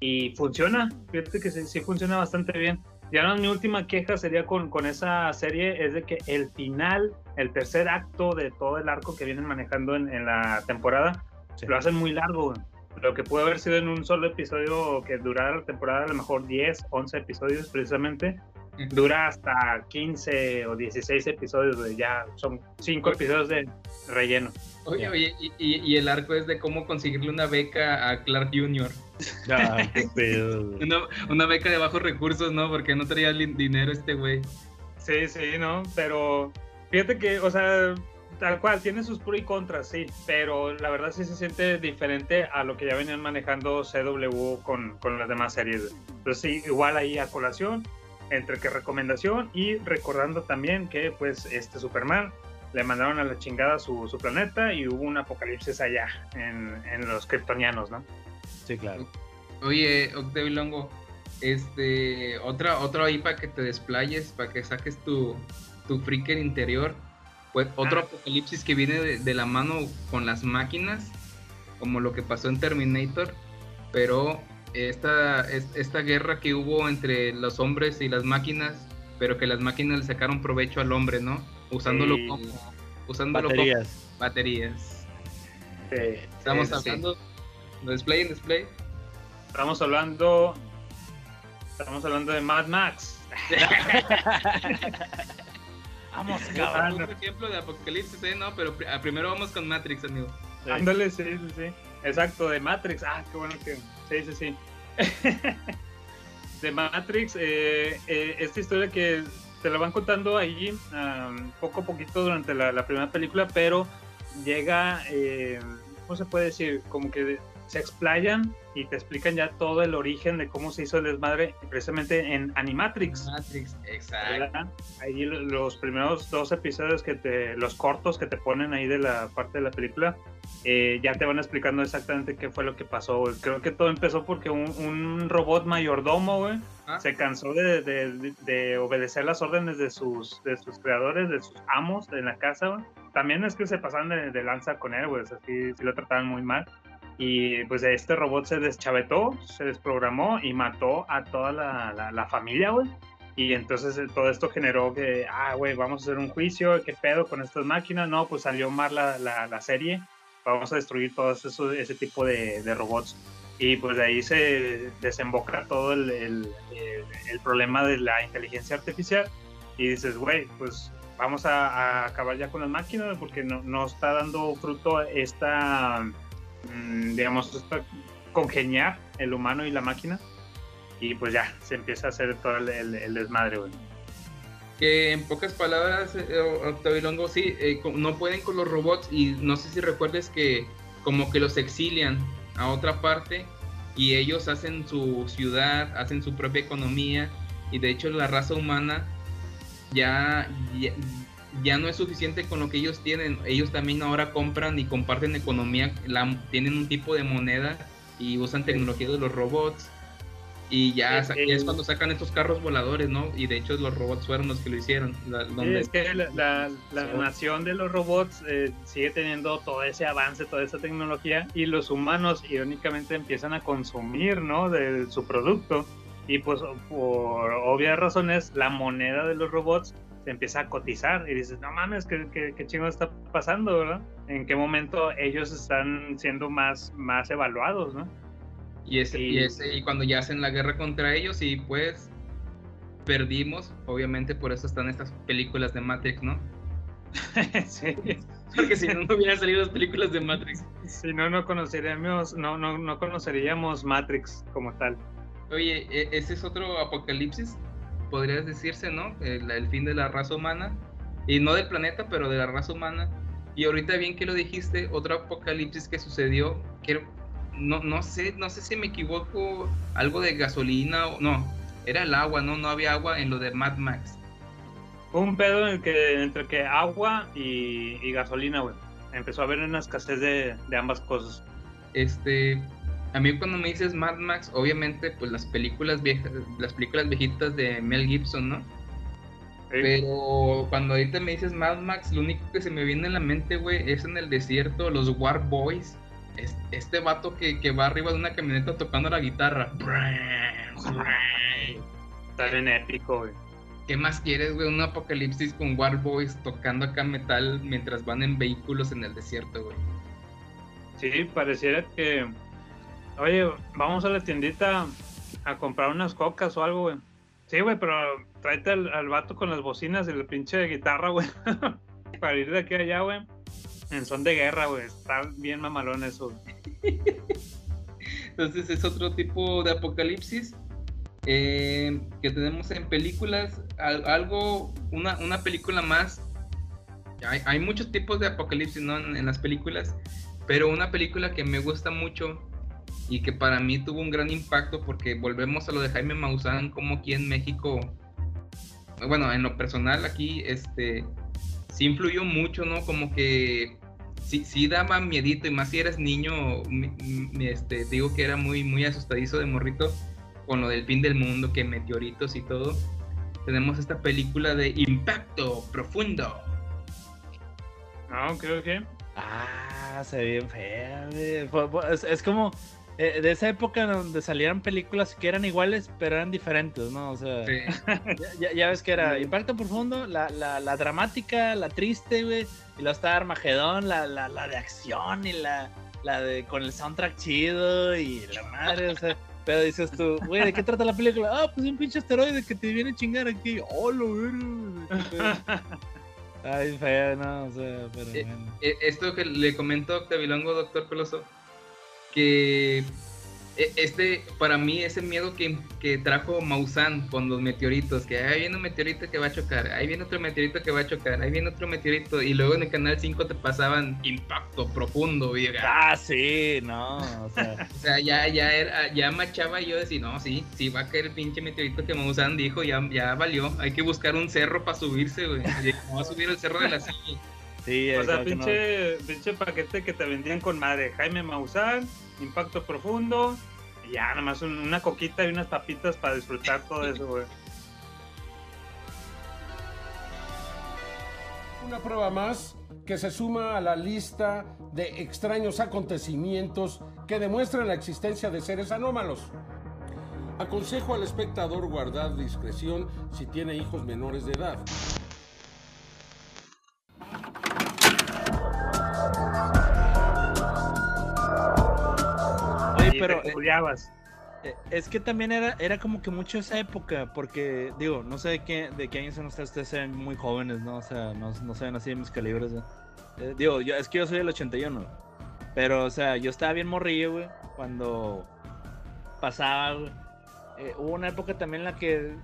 y funciona, fíjate que sí, sí funciona bastante bien. Ya no, mi última queja sería con, con esa serie es de que el final, el tercer acto de todo el arco que vienen manejando en, en la temporada, lo hacen muy largo. Lo que puede haber sido en un solo episodio que durara la temporada, a lo mejor 10, 11 episodios precisamente, dura hasta 15 o 16 episodios, güey, ya son 5 episodios de relleno. Oye, oye, y, y- y el arco es de cómo conseguirle una beca a Clark Jr. Ah. Una, una beca de bajos recursos, ¿no? Porque no traía dinero este güey. Sí, sí, ¿no? Pero fíjate que, o sea, Tal cual, tiene sus pros y contras, sí, pero la verdad sí se siente diferente a lo que ya venían manejando CW con, con las demás series. Entonces sí, igual ahí a colación, entre que recomendación y recordando también que pues este Superman le mandaron a la chingada su, su planeta y hubo un apocalipsis allá en, en los kryptonianos, ¿no? Sí, claro. Oye, Octavio Longo, este, otra, otra ahí para que te desplayes, para que saques tu, tu freaker interior. Pues otro apocalipsis que viene de, de la mano con las máquinas, como lo que pasó en Terminator, pero esta, es- esta guerra que hubo entre los hombres y las máquinas, pero que las máquinas le sacaron provecho al hombre, ¿no? Usándolo Sí. como usándolo Baterías. como baterías. Sí, Estamos sí, sí. hablando de display en display. Estamos hablando. Estamos hablando de Mad Max. Vamos, Ah, Otro ejemplo de apocalipsis, ¿eh? No, pero ah, primero vamos con Matrix, amigo. Ándale, sí, sí, sí. Exacto, de Matrix. Ah, qué bueno que. Sí, sí, sí. de Matrix, eh, eh, esta historia que te la van contando ahí am, poco a poquito durante la, la primera película, pero llega, eh, ¿cómo se puede decir? Como que se explayan y te explican ya todo el origen de cómo se hizo el desmadre precisamente en Animatrix. Matrix, exacto. ¿verdad? Ahí lo- los primeros dos episodios que te, los cortos que te ponen ahí de la parte de la película, eh, ya te van explicando exactamente qué fue lo que pasó. güey. Creo que todo empezó porque un, un robot mayordomo, güey, Ah. se cansó de, de- de obedecer las órdenes de sus, de sus creadores, de sus amos en la casa, güey. También es que se pasaban de, de lanza con él, güey, o sea, sí, sí lo trataban muy mal. Y pues este robot se deschavetó, se desprogramó y mató a toda la, la- la familia, güey. Y entonces eh, todo esto generó que, ah, güey, vamos a hacer un juicio, ¿qué pedo con estas máquinas? No, pues salió mal la, la, serie, vamos a destruir todo eso, ese tipo de, de robots. Y pues de ahí se desemboca todo el, el, el- el problema de la inteligencia artificial. Y dices, güey, pues vamos a, a acabar ya con las máquinas porque no, no está dando fruto esta, digamos, esta congeniar el humano y la máquina. Y pues ya, se empieza a hacer todo el, desmadre. Que en pocas palabras, eh, Octavio Longo, sí, eh, no pueden con los robots y no sé si recuerdes que como que los exilian a otra parte y ellos hacen su ciudad, hacen su propia economía y de hecho la raza humana ya, ya no es suficiente con lo que ellos tienen. Ellos también ahora compran y comparten economía, la, tienen un tipo de moneda y usan tecnología de los robots. Y ya, Es cuando sacan estos carros voladores, ¿no? Y de hecho los robots fueron los que lo hicieron. la- donde- es que la, la- la Sí. nación de los robots eh, sigue teniendo todo ese avance, toda esa tecnología y los humanos irónicamente empiezan a consumir ¿no? de su producto y pues por obvias razones la moneda de los robots se empieza a cotizar y dices, no mames, ¿qué, qué, qué chingo está pasando, verdad? ¿En qué momento ellos están siendo más, más evaluados, no? Y, ese, y, ese- y cuando ya hacen la guerra contra ellos y pues perdimos, obviamente por eso están estas películas de Matrix, ¿no? sí. Porque si no, no hubieran salido las películas de Matrix. Si no, no conoceríamos, no, no, no conoceríamos Matrix como tal. Oye, e- ese es otro apocalipsis, podrías decirse, ¿no? El, el fin de la raza humana. Y no del planeta, pero de la raza humana. Y ahorita bien que lo dijiste, otro apocalipsis que sucedió, que no, no sé, no sé si me equivoco, algo de gasolina o no, era el agua, ¿no? No había agua en lo de Mad Max. Un pedo en el que, entre que agua y, y gasolina, güey. Empezó a haber una escasez de, de ambas cosas. Este, a mí cuando me dices Mad Max, obviamente, pues las películas viejas, las películas viejitas de Mel Gibson, ¿no? Pero cuando ahorita me dices Mad Max, lo único que se me viene a la mente, güey, es en el desierto, los War Boys. Es- Este vato que, que va arriba de una camioneta tocando la guitarra. Está bien épico, güey. ¿Qué más quieres, güey? Un apocalipsis con War Boys tocando acá metal mientras van en vehículos en el desierto, güey. Sí, pareciera que. Oye, vamos a la tiendita a comprar unas cocas o algo, güey. Sí, güey, pero tráete al, al vato con las bocinas y la pinche guitarra, güey. Para ir de aquí a allá, güey. En son de guerra, güey. Está bien mamalón eso. Entonces es otro tipo de apocalipsis eh, que tenemos en películas. Al- algo, una, una película más hay, muchos tipos de apocalipsis en las películas, pero una película que me gusta mucho y que para mí tuvo un gran impacto porque volvemos a lo de Jaime Maussan, como aquí en México, bueno, en lo personal aquí, este, sí influyó mucho, ¿no? Como que sí, sí daba miedito y más si eres niño, mi- mi- este, digo que era muy, muy asustadizo de morrito con lo del fin del mundo, que meteoritos y todo. Tenemos esta película de Impacto Profundo. No, creo que. Ah, se ve bien fea, Es, es como eh, de esa época donde salieran películas que eran iguales, pero eran diferentes, ¿no? O sea, Sí. ya, ves que era Impacto Profundo, la, la, la dramática, la triste, güey. Y luego estaba Armagedón, la, la, la de acción y la, la de con el soundtrack chido y la madre, o sea. Pero dices tú, güey, ¿de qué trata la película? Ah, pues un pinche asteroide que te viene a chingar aquí. ¡Oh, lo! Ay, fea, no, o sea, pero Eh, bueno. Eh, esto que le comentó Octavilongo, doctor Peloso, que eh, este, para mí, ese miedo que, que trajo Maussan con los meteoritos, que ahí viene un meteorito que va a chocar, ahí viene otro meteorito que va a chocar, ahí viene otro meteorito, y luego en el canal 5 te pasaban impacto profundo, y, Ah, sí, no, o sea. o sea, ya, ya, era, ya machaba y yo decía, no, sí, sí va a caer el pinche meteorito que Maussan dijo, ya, ya valió, hay que buscar un cerro para subirse, güey, vamos a subir el cerro de la silla. Sí, O sea, no. pinche, pinche paquete que te vendían con madre. Jaime Maussan, Impacto Profundo. Y ya, nada más un- una coquita y unas papitas para disfrutar todo eso, güey. Una prueba más que se suma a la lista de extraños acontecimientos que demuestran la existencia de seres anómalos. Aconsejo al espectador guardar discreción si tiene hijos menores de edad. Oye, pero eh, eh, es que también era, era como que mucho esa época, porque, digo, no sé de qué, de qué años son ustedes, ustedes eran muy jóvenes, ¿no? O sea, no, no saben así de mis calibres, ¿no? Eh, digo, yo, es que yo soy del 81, pero, o sea, yo estaba bien morrillo, güey, cuando pasaba, güey. Eh, hubo una época también en la que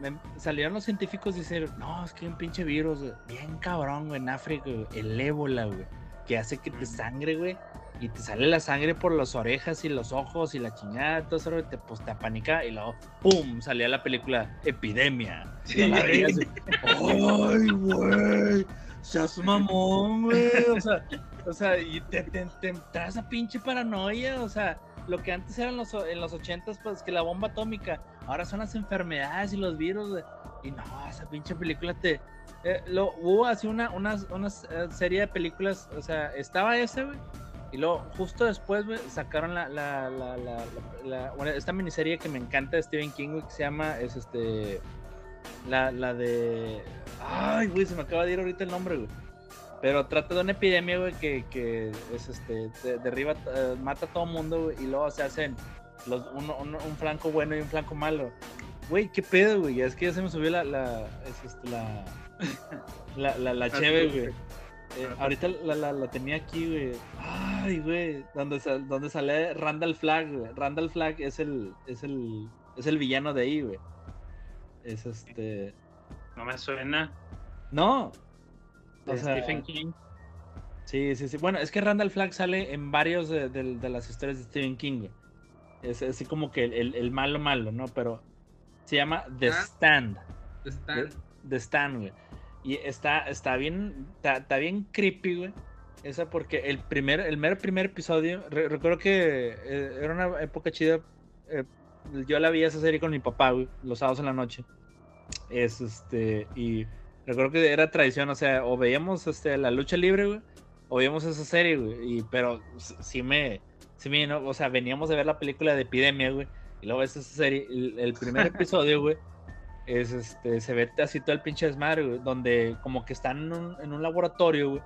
me- salieron los científicos y dijeron, no, es que hay un pinche virus, güey, bien cabrón, güey, en África, güey, el ébola, güey, que hace que te sangre, güey, y te sale la sangre por las orejas y los ojos y la chingada, todo eso, te, pues te apanica y luego, ¡pum! salía la película Epidemia. Sí, la veías ¡Ay, güey! ¡Seas mamón, güey! O sea, o sea y te, te, te traes a pinche paranoia, o sea, lo que antes eran los, en los ochentas, pues que la bomba atómica, ahora son las enfermedades y los virus, güey. Y no, esa pinche película te... eh, lo, hubo así una, una, una eh, serie de películas, o sea, estaba ese, güey. Y luego, justo después, güey, sacaron la, la, la, la, bueno, esta miniserie que me encanta de Stephen King, que se llama, es este, la, la de, ay, güey, se me acaba de ir ahorita el nombre, güey. Pero trata de una epidemia, güey, que, que es este, de- derriba, eh, mata a todo mundo, güey, y luego se hacen los, uno- uno- un flanco bueno y un flanco malo. Güey, qué pedo, güey, es que ya se me subió la, la, es este, la, la, la, la Ah, cheve, güey. Eh, ahorita la, la, la tenía aquí, güey. Ay, güey. Donde, sal- donde sale Randall Flagg, güey. Randall Flagg es el, es el, es el villano de ahí, güey. Es este. No me suena. No. O sea, Stephen King. Sí, sí, sí. Bueno, es que Randall Flagg sale en varios de, de- de las historias de Stephen King, güey. Es así como que el, el- el malo malo, ¿no? Pero se llama The Ah. Stand. Están, The, The Stand, güey. Y está, está bien, está, está bien creepy, güey. Esa porque el primer, el mero primer episodio, re- recuerdo que eh, era una época chida. eh, yo la vi esa serie con mi papá, güey, los sábados en la noche. Es este, y recuerdo que era tradición, o sea, o veíamos este, la lucha libre, güey, o veíamos esa serie, güey. Y, pero sí me, sí me, ¿no? o sea, veníamos de ver la película de Epidemia, güey. Y luego ves esa serie, el, primer episodio, güey, es este, se ve así todo el pinche desmadre, güey, donde como que están en un, laboratorio, güey,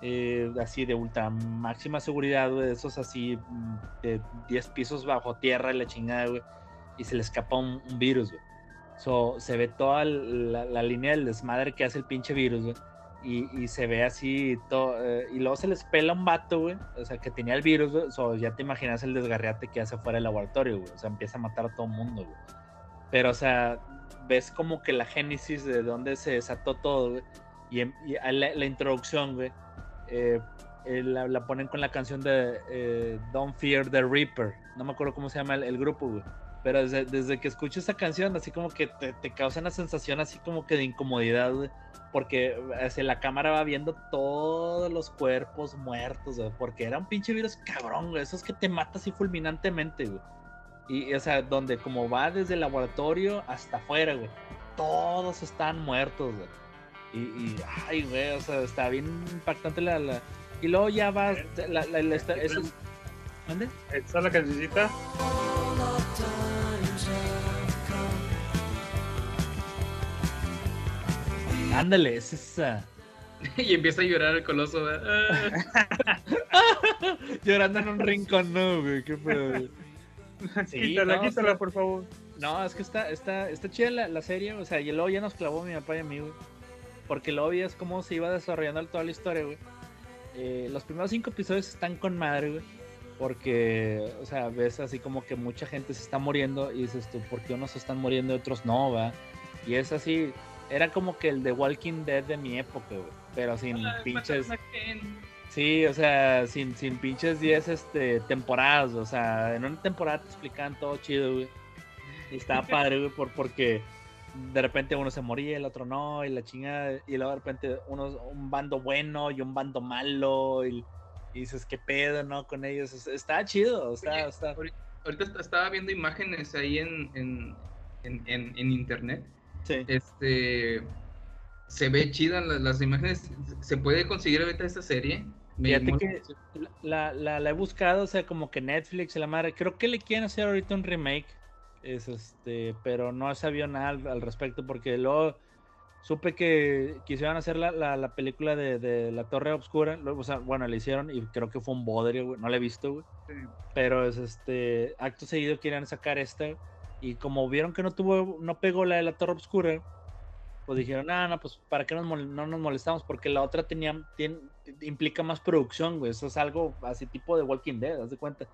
eh, así de ultra máxima seguridad, güey, esos así mm, de 10 pisos bajo tierra y la chingada, güey, y se le escapa un, un virus, güey. So, se ve toda la, la línea del desmadre que hace el pinche virus, güey. Y, se ve así todo. eh, y luego se les pela un vato, güey. O sea, que tenía el virus, güey. So, ya te imaginas el desgarriate que hace fuera del laboratorio, güey. O sea, empieza a matar a todo el mundo, güey. Pero, o sea, ves como que la génesis de dónde se desató todo, güey. Y, a la, la introducción, güey, eh, eh, la, la ponen con la canción de eh, Don't Fear the Reaper. No me acuerdo cómo se llama el, el grupo, güey. Pero desde, desde que escucho esa canción, así como que te, te causa una sensación así como que de incomodidad, güey. Porque hacia la cámara va viendo todos los cuerpos muertos, güey. Porque era un pinche virus cabrón, güey. Esos que te mata así fulminantemente, güey. Y, o sea, donde como va desde el laboratorio hasta afuera, güey. Todos están muertos, güey. Y, y, ay, güey, o sea, está bien impactante la. la- Y luego ya vas. La, la, la- esta- eso es- ¿Mande? Esta es la cancioncita. Ándale, es esa. y empieza a llorar el coloso. ¿verdad? Llorando en un rincón, no, güey, qué pedo. güey. Sí, quítala, no, quítala, está- por favor. No, es que está, está, está chida la, la serie, o sea, y luego ya nos clavó mi papá y a mí, güey. Porque luego es cómo se iba desarrollando toda la historia, güey. Eh, los primeros cinco episodios están con madre, güey. Porque, o sea, ves así como que mucha gente se está muriendo y dices tú, ¿por qué unos se están muriendo y otros no, va? Y es así, era como que el de Walking Dead de mi época, güey. Pero sin pinches... Sí, o sea, sin, sin pinches 10 este, temporadas, o sea, en una temporada te explicaban todo chido, güey. Y estaba padre, güey, por, porque de repente uno se moría, el otro no, y la chingada, y luego de repente uno, un bando bueno y un bando malo, y, y dices, ¿qué pedo, no? Con ellos, Es- está chido, está, está... Ahorita ahorita est- estaba viendo imágenes ahí en, en, en- en internet. Sí. Este. Se ve chida la- las imágenes. ¿Se puede conseguir ahorita esta serie? Me Fíjate llamó- que la, la, la he buscado, o sea, como que Netflix la madre. Creo que le quieren hacer ahorita un remake. Es este, pero no he sabido nada al, al respecto porque luego supe que quisieron hacer la, la, la película de, de La Torre Obscura. Luego, o sea, bueno, la hicieron y creo que fue un bodrio, güey. No la he visto, güey. Pero es este, acto seguido querían sacar esta. Y como vieron que no tuvo, no pegó la de la Torre Obscura, pues dijeron, ah, no, pues para qué nos no nos molestamos, porque la otra tenía, tien- implica más producción, güey. Eso es algo así tipo de Walking Dead, haz de cuenta.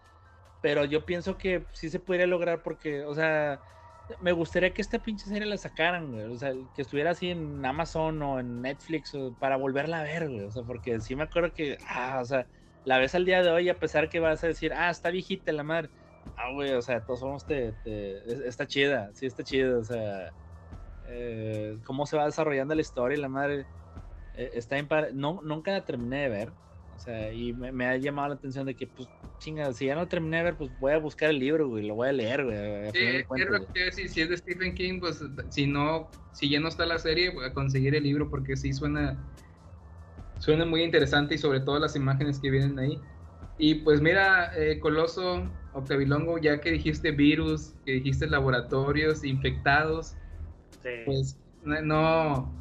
Pero yo pienso que sí se podría lograr porque, o sea, me gustaría que esta pinche serie la sacaran, güey. O sea, que estuviera así en Amazon o en Netflix o para volverla a ver, güey. O sea, porque sí me acuerdo que, ah, o sea, la ves al día de hoy, a pesar que vas a decir, ah, está viejita la madre. Ah, güey, o sea, todos somos, te, te- es- está chida, sí está chida, o sea, eh, cómo se va desarrollando la historia y la madre eh, está padre. No, nunca la terminé de ver, o sea, y me, me ha llamado la atención de que, pues, chinga, si ya no terminé de ver, pues voy a buscar el libro, güey, lo voy a leer, güey. Sí, güey. que decir, si es de Stephen King, pues si no, si ya no está la serie, voy a conseguir el libro porque sí suena, suena muy interesante y sobre todo las imágenes que vienen ahí. Y pues mira, eh, Coloso, Octavilongo, ya que dijiste virus, que dijiste laboratorios infectados, pues no, no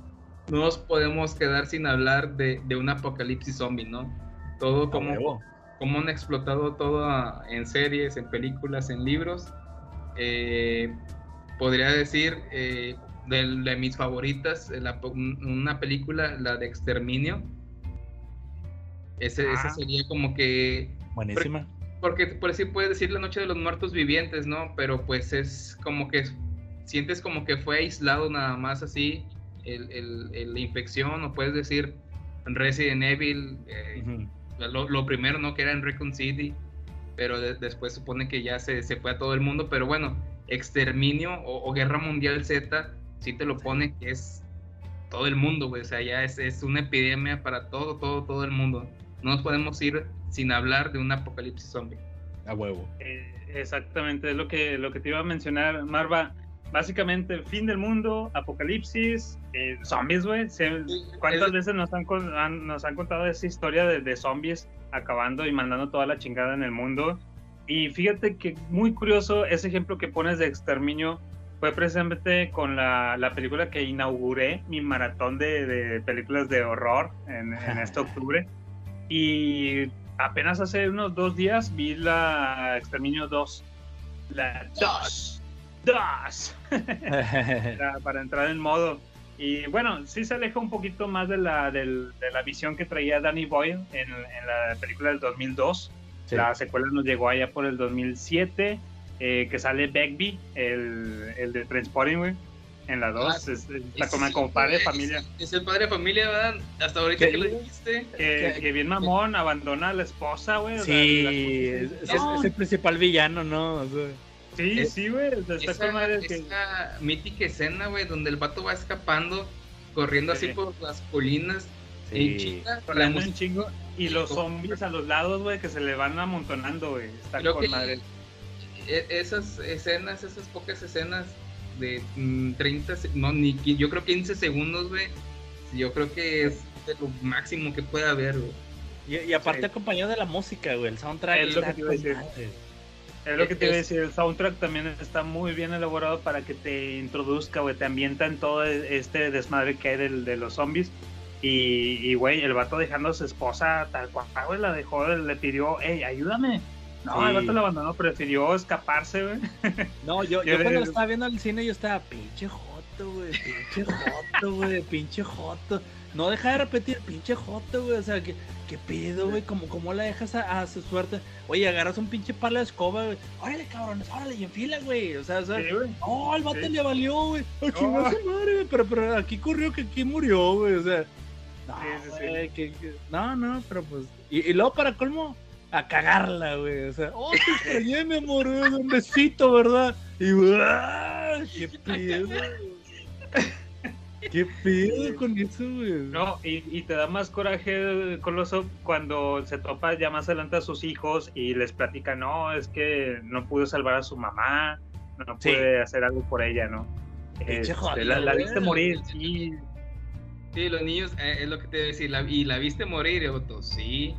nos podemos quedar sin hablar de, de un apocalipsis zombie, ¿no? Todo como, como han explotado todo en series, en películas, en libros. Eh, podría decir eh, de, mis favoritas, la una película, la de Exterminio. Ese, ese Ah. sería como que Buenísima. Porque por así puedes decir la noche de los muertos vivientes, ¿no? Pero pues es como que sientes como que fue aislado nada más así el, el- el- la infección, o puedes decir Resident Evil, eh, lo, lo primero, ¿no? Que era en Recon City, pero de- después supone que ya se, se fue a todo el mundo, pero bueno, Exterminio o, o Guerra Mundial Z, sí te lo pone que es todo el mundo, güey, o sea, ya es, es una epidemia para todo, todo, todo el mundo. No nos podemos ir sin hablar de un apocalipsis zombie. A huevo. Eh, exactamente, es lo que, lo que te iba a mencionar, Marva. Básicamente, fin del mundo, apocalipsis, eh, zombies, güey. ¿Cuántas es- veces nos han, han- nos han contado esa historia de, de zombies acabando y mandando toda la chingada en el mundo? Y fíjate que muy curioso ese ejemplo que pones de exterminio fue precisamente con la, la película que inauguré mi maratón de, de películas de horror en, en este octubre. Y apenas hace unos dos días vi la Exterminio 2. La 2. 2. para, para entrar en modo. Y bueno, sí se aleja un poquito más de la, del- de la visión que traía Danny Boyle en, en la película del 2002. Sí. La secuela nos llegó allá por el 2007, eh, que sale Begbie, el, el de Transporting, güey. En la 2, Ah, es- es- es- está como, como padre de familia. Es el padre de familia, ¿verdad? Hasta ahorita que lo dijiste. Que, que bien mamón, abandona a la esposa, güey. Sí, la- es, es- No. es el principal villano, ¿no? O sea, Sí, Es- sí, güey. Está Esa, con madre que. esa mítica escena, güey, donde el vato va escapando, corriendo así Sí. por las colinas. Sí. En chinga, la chingo. Y los zombies a los lados, güey, que se le van amontonando, güey. Está Creo con que madre. e- esas escenas, esas pocas escenas de mm, 30, se- no, ni, yo creo 15 segundos, güey. Yo creo que es de lo máximo que puede haber, güey. Y, y aparte acompañado de la música, güey. El soundtrack Es lo que te iba a decir. Es lo que te iba a decir, el soundtrack también está muy bien elaborado para que te introduzca, güey, te ambienta en todo este desmadre que hay del- de los zombies. Y, y, güey, el vato dejando a su esposa tal cual, güey, la dejó, le pidió, hey, ayúdame. No, el vato la abandonó, prefirió escaparse, güey. No, yo, yo cuando lo estaba viendo al cine, yo estaba, pinche joto, güey, pinche joto, güey, pinche joto. No deja de repetir, pinche joto, güey, o sea, ¿qué, qué pedo, güey? ¿Cómo, ¿Cómo la dejas a, a su suerte? Oye, agarras un pinche palo de escoba, güey. Órale, cabrones, órale, y enfila, güey. O sea, o sea, Sí, oh, al vato Sí. le valió, güey. A chingar Oh. su madre, güey. Pero, pero aquí corrió que aquí murió, güey. O sea, no, Sí, sí, sí. güey, que- que- no, no, pero pues. Y, y luego, para colmo, a cagarla, güey. O sea, oh, te extrañé, mi amor, güey, un besito, ¿verdad? Y, ¡ah! qué pedo. ¿Qué pedo con eso, güey? No, y, y te da más coraje, Coloso, cuando se topa ya más adelante a sus hijos y les platica, no, es que no pudo salvar a su mamá, no Sí. pude hacer algo por ella, ¿no? Este, la, viste morir, sí. Sí, los niños, eh, es lo que te voy a decir. la- ¿Y la viste morir, Otto? Sí.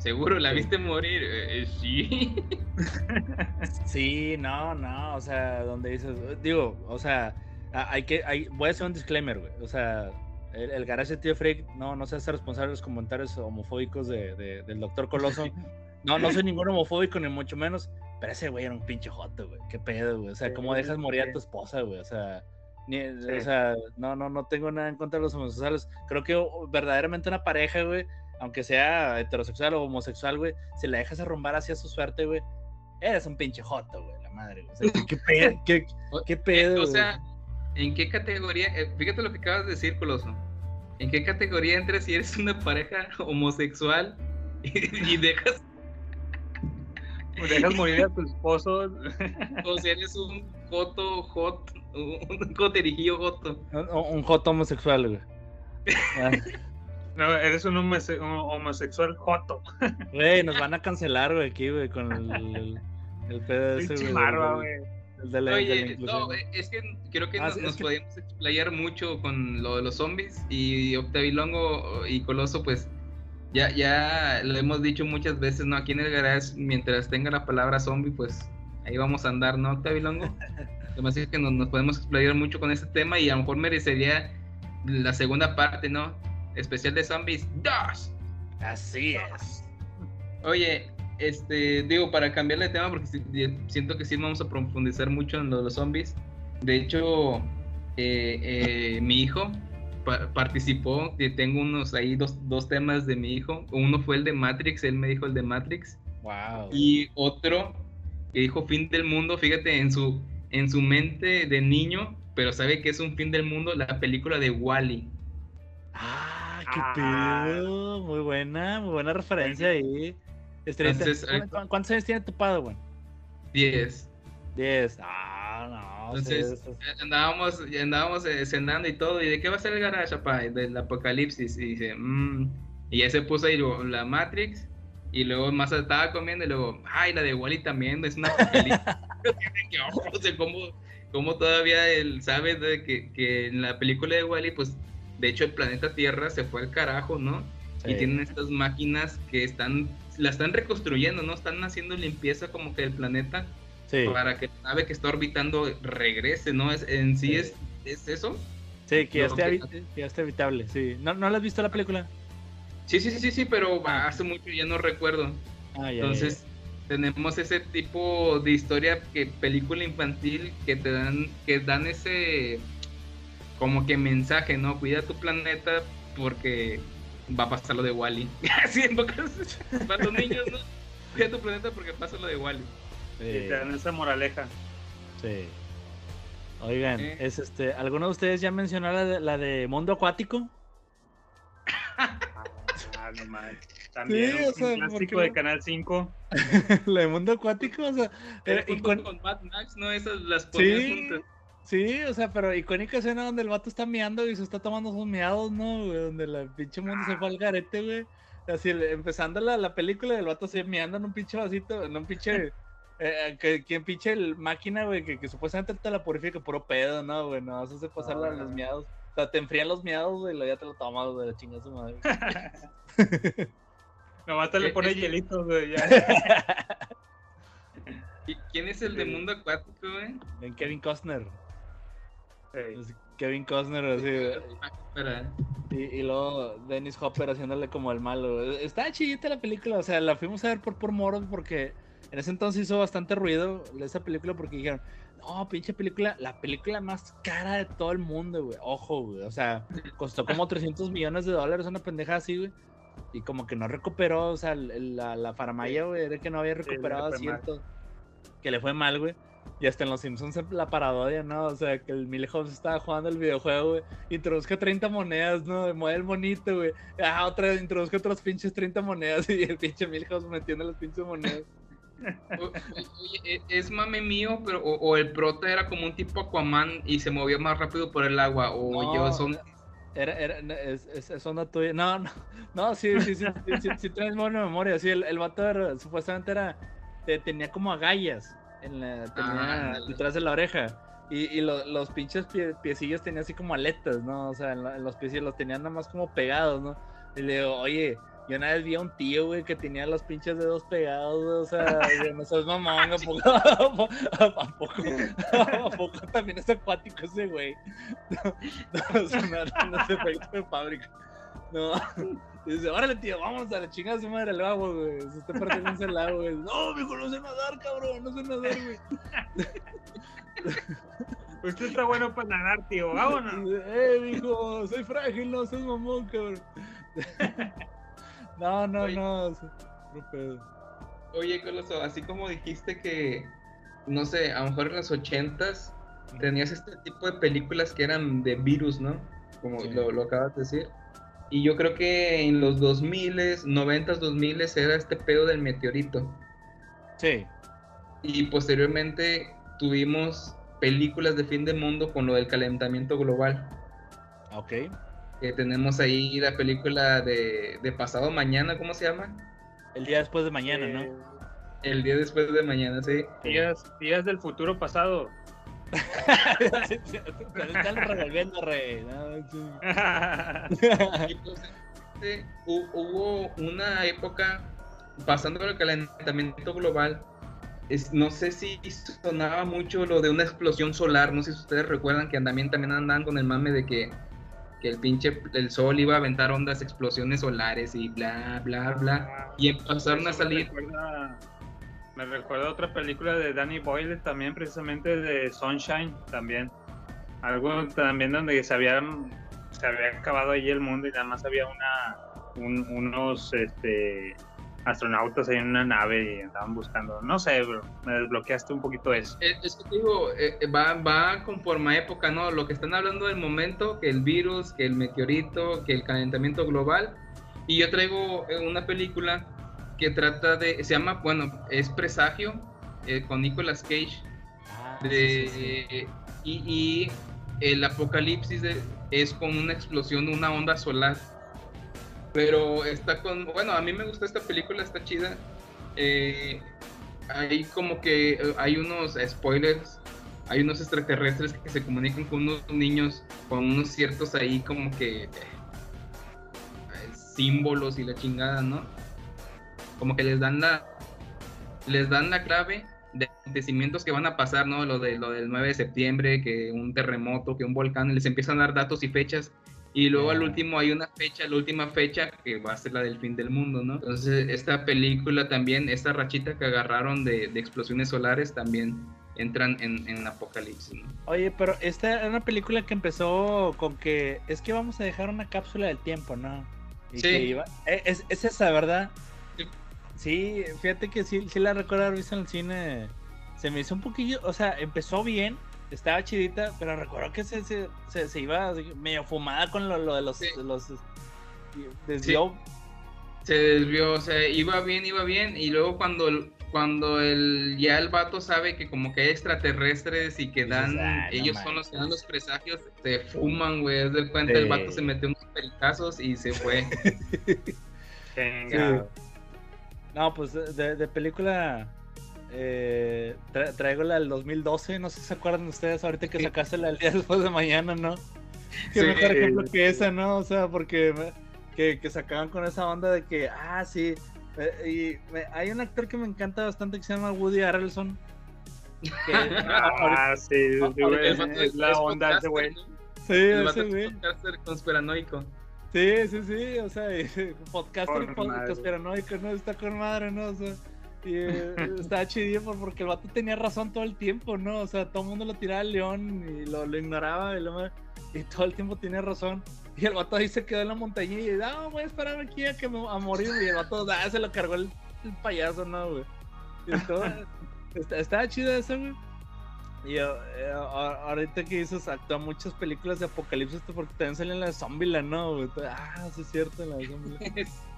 ¿Seguro la viste morir? Eh, eh, sí. Sí, no, no, o sea, donde dices, digo, o sea, hay que, hay, voy a hacer un disclaimer, güey, o sea, el, el garage de tío Freak no, no se hace responsable de los comentarios homofóbicos de, de- del doctor Coloso, no, no soy ningún homofóbico ni mucho menos, pero ese güey era un pinche joto, güey, qué pedo, güey, o sea, cómo dejas morir a tu esposa, güey, o sea, ni- o sea, no, no, no tengo nada en contra de los homosexuales, creo que verdaderamente una pareja, güey, aunque sea heterosexual o homosexual, güey, si la dejas arrumbar hacia su suerte, güey, eres un pinche joto, güey, la madre, güey. O sea, ¿qué, pedo? ¿Qué, qué pedo, O güey? sea, ¿en qué categoría? eh, fíjate lo que acabas de decir, Coloso. ¿En qué categoría entras si eres una pareja homosexual y, y dejas, Dejas morir a tu esposo. o si eres un joto, hot, un joterijillo joto? Un, un joto homosexual, güey. Ah, No, eres un, homose- un homosexual joto. Güey, nos van a cancelar, güey, aquí, güey, con el, el, el pedo ese, güey. el de la, de la Oye, no, eh, es que creo que Ah, nos, nos que- podíamos explayar mucho con lo de los zombies y Octavilongo y Coloso, pues ya, ya lo hemos dicho muchas veces, ¿no? Aquí en el garage, mientras tenga la palabra zombie, pues ahí vamos a andar, ¿no, Octavilongo? Además es que nos, nos podemos explayar mucho con este tema y a lo mejor merecería la segunda parte, ¿no? Especial de zombies 2. Así es. Oye, este, digo, para cambiarle de tema, porque siento que sí vamos a profundizar mucho en lo de los zombies. De hecho, eh, eh, mi hijo pa- participó, tengo unos ahí dos, dos temas de mi hijo. Uno fue el de Matrix, él me dijo el de Matrix. Wow. Y otro que dijo fin del mundo, fíjate, en su, en su mente de niño, pero sabe que es un fin del mundo, la película de Wally. Ah, qué pedo. Muy buena, muy buena referencia ahí. Entonces, ¿cu- ahorita- cu- ¿Cuántos años tiene tu padre, güey? 10. 10. Ah, no. Entonces, eso es- andábamos, andábamos eh, cenando y todo, y de qué va a ser el garage, papá, del apocalipsis, y dice, "Mm". y ya se puso ahí la Matrix, y luego más estaba comiendo, y luego, ay, la de Wally también, es una apocalipsis. ¿cómo, cómo todavía él sabe de que, que en la película de Wally, pues, de hecho el planeta Tierra se fue al carajo, ¿no? Y tienen estas máquinas que están, la están reconstruyendo, ¿no? Están haciendo limpieza como que del planeta Sí, para que la nave que está orbitando regrese, ¿no? Es, en sí, Sí. Es, es eso. sí, que ya, No, esté, que- ya esté habitable, sí. ¿No, ¿No la has visto la película? Sí, sí, sí, sí, sí, pero hace mucho ya no recuerdo. Ah, ya, Entonces, tenemos ese tipo de historia que película infantil que te dan, que dan ese como que mensaje, ¿no? Cuida tu planeta porque va a pasar lo de Wally. Así en pocas para los niños, ¿no? Cuida tu planeta porque pasa lo de Wally. ya. Y te dan esa moraleja. Sí, sí. Oigan, Eh. es este, ¿alguno de ustedes ya mencionó la de, la de Mundo Acuático? Ah, no. También Sí, un o sea, ¿por clásico de? Canal 5. la de Mundo Acuático, o sea, era junto icon- con Mad Max, ¿no? Esas las ponías Sí, juntas. Sí, o sea, pero icónica escena donde el vato está meando y se está tomando sus meados, ¿no? güey? Donde la pinche mundo se fue al garete, güey. Así, empezando la, la película, el vato se meando en un pinche vasito, en un pinche. Eh, que, quien pinche el máquina, güey, que, que supuestamente te la purifica, puro pedo, ¿no, güey? No, eso hace pasar la- los miados. O sea, te enfrían los miados, güey, y luego ya te lo tomas, güey, la chingada su madre. Nomás te le Eh, pone hielitos, güey. ya. ¿Y ¿Quién es el de mundo acuático, güey? En Kevin Costner. Ey. Es Kevin Costner, así, güey. Espera. Y, y luego Dennis Hopper haciéndole como el malo. Está chidita la película, o sea, la fuimos a ver por, por moros porque en ese entonces hizo bastante ruido esa película porque dijeron, no, pinche película, la película más cara de todo el mundo, güey. Ojo, güey. O sea, costó como 300 millones de dólares, una pendeja así, güey. Y como que no recuperó, o sea, la, la faramaya, güey, era que no había recuperado mal. acierto. Que le fue mal, güey. Y hasta en los Simpsons la parodia, ¿no? O sea, que el Milhouse estaba jugando el videojuego, güey. Introduzca 30 monedas, ¿no? Mueve el monito, güey. Ah, otra vez introduzca otros pinches 30 monedas y el pinche Milhouse metiendo las pinches monedas. O- Oye, ¿e- ¿es mame mío, pero o, o el prota era como un tipo Aquaman y se movía más rápido por el agua? O No, yo son. Era, era, no, es, es, es onda tuya. No, no, no, sí, sí, sí, sí, sí, sí buena memoria. Sí, el, el vato era- supuestamente era, te- tenía como agallas en la, tenía Ah, ándale. detrás de la oreja. Y, y lo- los pinches pie- piecillos tenían así como aletas, ¿no? O sea, en, la- en los piecillos los tenían nada más como pegados, ¿no? Y le digo, oye, yo una vez vi a un tío, güey, que tenía los pinches dedos pegados, güey, o sea, güey, no seas mamón, ¿a poco, a poco, a poco, a poco también es acuático ese güey? No, no, unos efectos de fábrica. No, y dice, órale, tío, vamos a la chingada de su madre al agua, güey, se está perdiendo el agua, güey. No, mijo, no sé nadar, cabrón, no sé nadar, güey. Usted está bueno para nadar, tío. Vámonos. Eh, mijo, soy frágil, no seas mamón, cabrón. No, no, Oye. no, no pedo. Oye, Coloso, así como dijiste que, no sé, a lo mejor en los ochentas tenías este tipo de películas que eran de virus, ¿no? Como Sí. lo, lo acabas de decir. Y yo creo que en los 2000, 90s, 2000 era este pedo del meteorito. Sí, Y posteriormente tuvimos películas de fin del mundo con lo del calentamiento global. ok. Que tenemos ahí la película de, de pasado mañana, ¿cómo se llama? El día después de mañana, Eh, ¿no? El día después de mañana, sí. Días, días del futuro pasado. Están revolviendo, rey. Este, hubo una época pasando el calentamiento global. Es, no sé si sonaba mucho lo de una explosión solar. No sé si ustedes recuerdan que también, también andaban con el mame de que, que el pinche el sol iba a aventar ondas, explosiones solares y bla, bla, bla. Y empezaron a salir. recuerda- Me recuerda otra película de Danny Boyle también, precisamente de Sunshine también. Algo también donde se habían se había acabado ahí el mundo y nada más había una un- unos este astronautas en una nave y andaban buscando. No sé, bro, me desbloqueaste un poquito eso. Eh, Es que digo, eh, va, va conforme a época, ¿no? Lo que están hablando del momento, que el virus, que el meteorito, que el calentamiento global. Y yo traigo eh, una película que trata de, se llama, bueno, es Presagio, eh, con Nicolas Cage. Ah, De, sí, sí, sí. Y, y el apocalipsis de- es con una explosión, una onda solar. Pero está con, bueno, a mí me gustó esta película, está chida. Eh, hay como que eh, hay unos spoilers, hay unos extraterrestres que se comunican con unos niños, con unos ciertos ahí como que eh, símbolos y la chingada, ¿no? Como que les dan la les dan la clave de acontecimientos que van a pasar, ¿no? Lo de lo del 9 de septiembre, que un terremoto, que un volcán, les empiezan a dar datos y fechas y luego al último hay una fecha, la última fecha que va a ser la del fin del mundo, ¿no? Entonces esta película también, esta rachita que agarraron de, de explosiones solares también entran en, en Apocalipsis, ¿no? Oye, pero esta era una película que empezó con que es que vamos a dejar una cápsula del tiempo, ¿no? Y Sí. que iba- eh, es, es esa, ¿verdad? Sí. Fíjate que sí, sí la recuerdo haber visto en el cine. Se me hizo un poquillo, o sea, empezó bien, estaba chidita, pero recuerdo que se, se, se, se iba medio fumada con lo, lo de los, Sí. los desvió. Se desvió, o sea, iba bien, iba bien, y luego cuando, cuando el, ya el vato sabe que como que hay extraterrestres y que dan, "Ah, no ellos son los que dan manches". los presagios, se fuman, güey, haz de cuenta, el vato se metió unos pericazos y se fue. Sí. No, pues de, de- de película eh, tra- traigo la del 2012, no sé si se acuerdan ustedes ahorita que sacaste la del día después de mañana, ¿no? Qué Sí. mejor ejemplo que esa, ¿no? O sea, porque me- que, que sacaban con esa onda de que, ah, sí, eh, y me- hay un actor que me encanta bastante que se llama Woody Harrelson. que- Ah, sí, es la onda de ese güey. ¿no? Sí, ese güey. conspiranoico. Sí, sí, sí, o sea, y- podcaster y Con pod- madre. conspiranoico, ¿no? Está con madre, ¿no? O sea, y eh, chidillo por- porque el vato tenía razón todo el tiempo, ¿no? O sea, todo el mundo lo tiraba al león y lo, lo ignoraba y, lo- y todo el tiempo tenía razón. Y el vato ahí se quedó en la montaña y, no, voy a esperar aquí a que me a morir. Y el vato, ah, se lo cargó el, el payaso, ¿no, güey? Y todo, está- estaba chido eso, güey. Y eh, eh, ahorita que dices, actúa muchas películas de apocalipsis porque también salen la de Zombieland, ¿no? Ah, sí es cierto, la de Zombieland.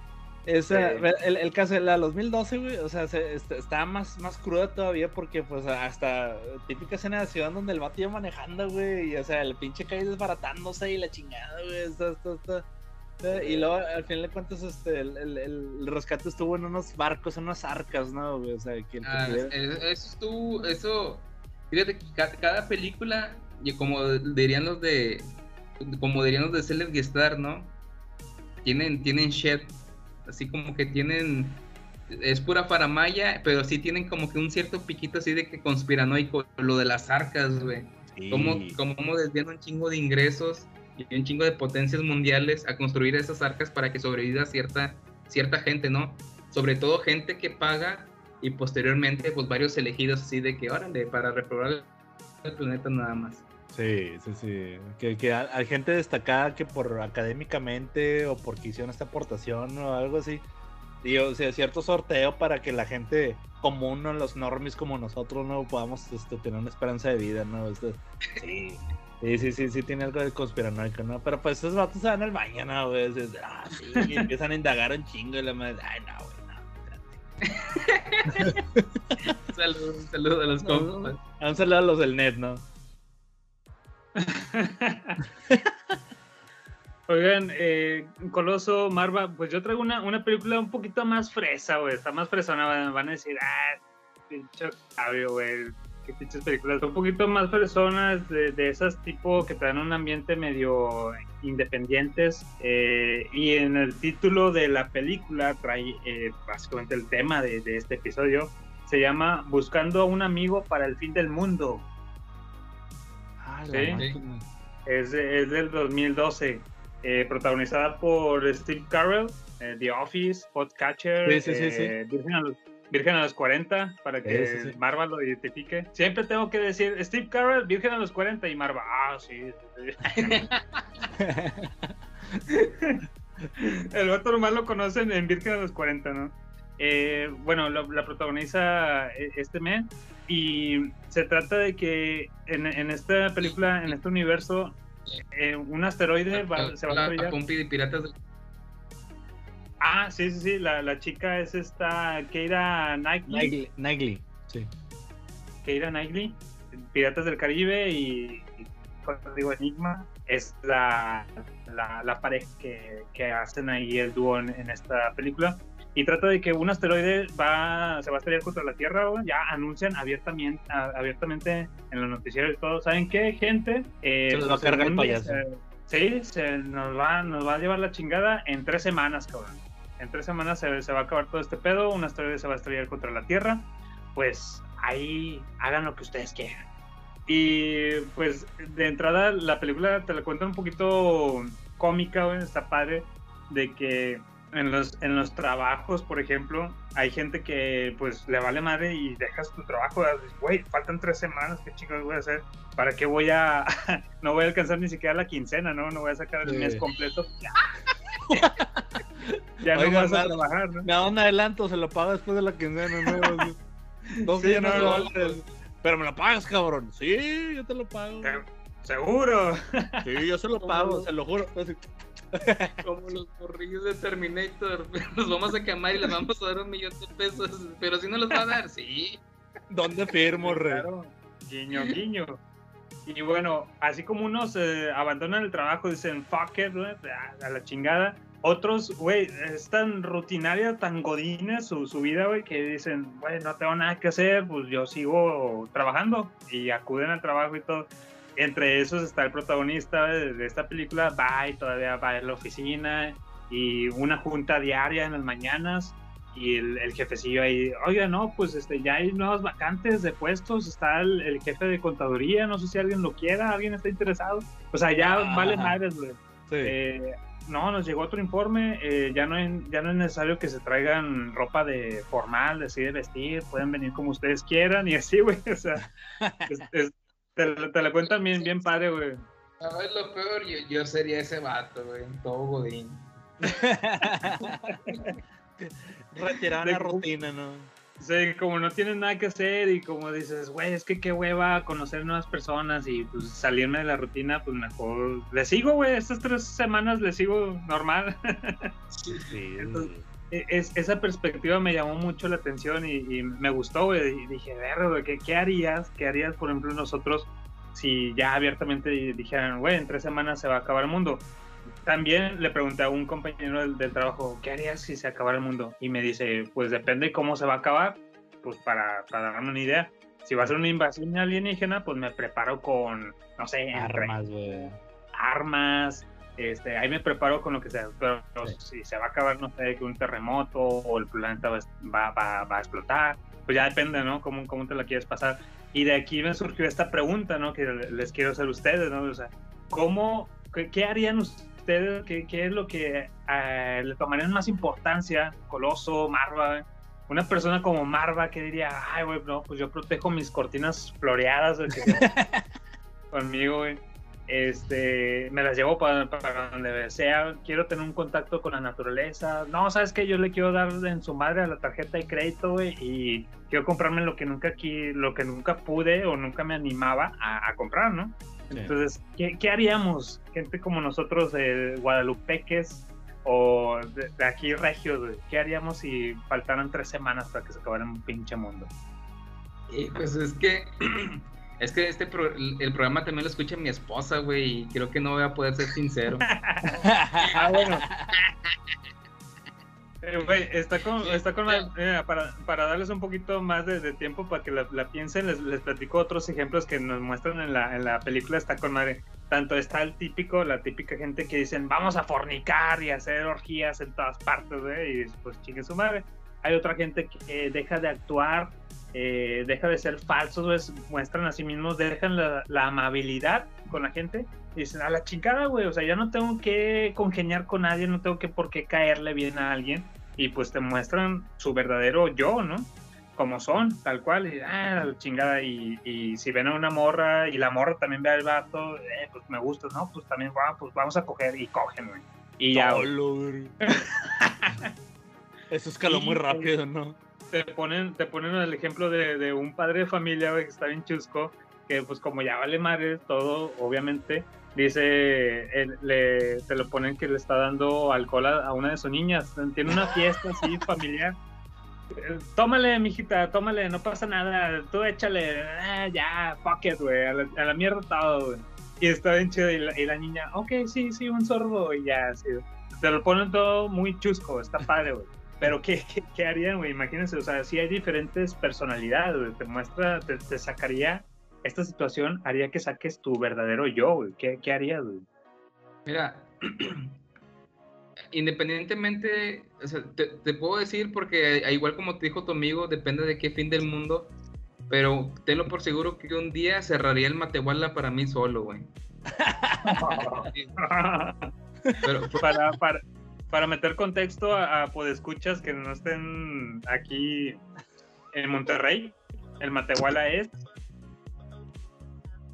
Esa, Sí. el, el caso de la 2012, güey, o sea, se, está, está más, más cruda todavía porque, pues, hasta típica escena de ciudad donde el vato iba manejando, güey, y, o sea, el pinche calle desbaratándose y la chingada, güey, está, está, está- está- Y luego, al final de cuentas, este, el, el, el rescate estuvo en unos barcos, en unas arcas, ¿no, güey? O sea, que Ah, eso estuvo, eso, fíjate que ca- cada, película, y como dirían los de, como dirían los de Celeb Star, ¿no? Tienen, tienen shit, así como que tienen, es pura faramaya, pero sí tienen como que un cierto piquito así de que conspiranoico, lo de las arcas, güey. Como, como desvían un chingo de ingresos y un chingo de potencias mundiales a construir esas arcas para que sobreviva cierta, cierta gente, ¿no? Sobre todo gente que paga y posteriormente pues varios elegidos así de que órale para reprobar el planeta nada más. Sí, sí, sí. Que, que hay gente destacada que por académicamente o porque hicieron esta aportación o algo así. Y o sea, cierto sorteo para que la gente común, ¿no? los normies como nosotros, no podamos este, tener una esperanza de vida, ¿no? Este, sí. Sí, sí, sí, sí, tiene algo de conspiranoico, ¿no? Pero pues esos vatos se van al baño, ¿no? Güey? Es- es- ah, sí, y empiezan a indagar un chingo y la madre, ay, no, güey, Saludos, saludos a los No, compas. Han saludo a los del net, ¿no? Oigan, eh, Coloso, Marva, pues yo traigo una, una película un poquito más fresa, güey. Está más fresona, van, van a decir, ah, pinche Octavio, güey. Qué pinches películas. Son un poquito más fresonas, de, de esas tipo que te dan un ambiente medio independientes. eh, y en el título de la película trae eh, básicamente el tema de, de este episodio. Se llama Buscando a un amigo para el fin del mundo. Ah, Sí. Es, es del 2012, eh, protagonizada por Steve Carell, The Office, Podcatcher, Sí, Virgen, Virgen a los 40, para que Sí, sí, sí. Marva lo identifique. Siempre tengo que decir Steve Carell, Virgen a los 40 y Marva, ah, sí. El vato nomás lo conocen en Virgen a los 40, ¿no? Eh, bueno, lo- la protagoniza eh, este men y se trata de que en, en esta película, en este universo, eh, un asteroide va- se va a La, la estrellar. compi de piratas del- Ah, sí, sí, sí, la, la chica es esta Keira Knightley. Knightley, Knightley, sí. Keira Knightley, Piratas del Caribe y, y Código Enigma es la, la, la pareja que, que hacen ahí el dúo en, en esta película. Y trata de que un asteroide va, se va a estrellar contra la Tierra, güey. ya anuncian abiertamente, a- abiertamente en los noticieros y todo. ¿Saben qué, gente? Eh, Se los va a pues, cargar el payaso. se- sí, se nos va, nos va a llevar la chingada en tres semanas, cabrón. En tres semanas se, se va a acabar todo este pedo, un asteroide se va a estrellar contra la Tierra. Pues ahí hagan lo que ustedes quieran. Y pues de entrada la película te la cuenta un poquito cómica, güey, está padre, de que en los, en los trabajos, por ejemplo, hay gente que pues le vale madre y dejas tu trabajo, dices, güey, faltan tres semanas, ¿qué chicos voy a hacer? ¿Para qué voy a, no voy a alcanzar ni siquiera la quincena, ¿no? No voy a sacar el Sí. mes completo. ya no vas a me- trabajar, ¿no? Me da un adelanto, se lo pago después de la quincena, ¿no? Dos Sí, millones no, no, dólares. Pero me lo pagas, cabrón. Sí, yo te lo pago. Seguro. Sí, yo se lo pago, se lo juro. Como los morrillos de Terminator. Los vamos a quemar y les vamos a dar un millón de pesos. Pero si no los va a dar, sí. ¿Dónde firmo, rey? Claro. Guiño, guiño. Y bueno, así como unos eh, abandonan el trabajo, dicen fuck it, güey, a, la chingada. Otros, güey, es tan rutinaria, tan godina su, su vida, güey, que dicen, güey, no tengo nada que hacer, pues yo sigo trabajando. Y acuden al trabajo y todo. Entre esos está el protagonista de, de esta película, va y todavía va a la oficina y una junta diaria en las mañanas y el, el jefecillo ahí, oiga, no, pues este, ya hay nuevas vacantes de puestos, está el, el jefe de contaduría, no sé si alguien lo quiera, alguien está interesado. O sea, ya Ah. vale madres, güey. Sí. Eh, no, nos llegó otro informe, eh, ya, no es, ya no es necesario que se traigan ropa de formal, así de vestir, pueden venir como ustedes quieran y así, güey. O sea, es- es- te, la- te la cuentan bien, bien padre, güey. ¿Sabes lo peor? Yo, yo sería ese vato, güey. Todo godín. Retirar De la rutina, ¿no? Sí, como no tienes nada que hacer y como dices, güey, es que qué hueva conocer nuevas personas y pues salirme de la rutina, pues mejor le sigo, güey, estas tres semanas le sigo normal. Sí. E- es- esa perspectiva me llamó mucho la atención y, y me gustó, güey, y dije, verga, güey, ¿qué, ¿qué harías? ¿Qué harías, por ejemplo, nosotros si ya abiertamente dijeran, güey, en tres semanas se va a acabar el mundo? También le pregunté a un compañero del, del trabajo, ¿qué harías si se acabara el mundo? Y me dice, pues depende cómo se va a acabar, pues para, para darme una idea. Si va a ser una invasión alienígena, pues me preparo con, no sé, Armas, güey. armas, este, ahí me preparo con lo que sea, pero si se va a acabar, no sé, que un terremoto o el planeta va, va, va- va a explotar, pues ya depende, ¿no? Cómo, cómo te la quieres pasar. Y de aquí me surgió esta pregunta, ¿no? Que les quiero hacer a ustedes, ¿no? O sea, ¿cómo, qué, qué harían ustedes? ¿Qué, qué es lo que eh, le tomarían más importancia? Coloso, Marva, una persona como Marva que diría, ay, güey, no, pues yo protejo mis cortinas floreadas conmigo, güey. Este, me las llevo para, para donde sea. Quiero tener un contacto con la naturaleza. No, sabes que yo le quiero dar en su madre a la tarjeta de crédito, güey, y quiero comprarme lo que nunca lo que nunca pude o nunca me animaba a, a comprar, ¿no? Entonces, ¿qué, qué haríamos? Gente como nosotros, de guadalupeques o de, de aquí regios, ¿qué haríamos si faltaran tres semanas para que se acabara un pinche mundo? Y pues es que. Es que este pro- el programa también lo escucha mi esposa, güey, y creo que no voy a poder ser sincero. ah, bueno. Eh, güey, está con, está con para, para darles un poquito más de, de tiempo para que la, la piensen, les, les platico otros ejemplos que nos muestran en la, en la película, está con madre. Tanto está el típico, la típica gente que dicen, vamos a fornicar y hacer orgías en todas partes, güey, y pues chingue su madre. Hay otra gente que deja de actuar, eh, deja de ser falsos, se muestran a sí mismos, dejan la, la amabilidad con la gente y dicen, a la chingada, güey, o sea, ya no tengo que congeniar con nadie, no tengo que por qué caerle bien a alguien y pues te muestran su verdadero yo, ¿no? Como son, tal cual, y ah, chingada, y, y si ven a una morra y la morra también ve al vato, eh, pues me gusta, ¿no? Pues también, ah, pues vamos a coger y cogen, güey. Y ya. Eso escaló muy rápido, ¿no? te ponen, te ponen el ejemplo de, de un padre de familia, güey, que está bien chusco, que pues como ya vale madre todo, obviamente, dice, él- le, te lo ponen que le está dando alcohol a, a una de sus niñas, tiene una fiesta así familiar. Eh, Tómale, mijita, tómale, no pasa nada, tú échale, ah, ya, fuck it, güey, a la, a la mierda todo, güey. Y está bien chido, y la, y la niña, ok, sí, sí, un sorbo, y ya, así. Te lo ponen todo muy chusco, está padre, güey. Pero ¿qué, qué, qué harían, güey? Imagínense, o sea, si hay diferentes personalidades, güey. Te muestra, te, te sacaría, esta situación haría que saques tu verdadero yo, güey. ¿Qué, qué harías, güey? Mira, independientemente, o sea, te, te puedo decir porque a- igual como te dijo tu amigo, depende de qué fin del mundo, pero tenlo por seguro que un día cerraría el Matehuala para mí solo, güey. Pero, para, para, para meter contexto a, a podescuchas que no estén aquí en Monterrey, el Matehuala es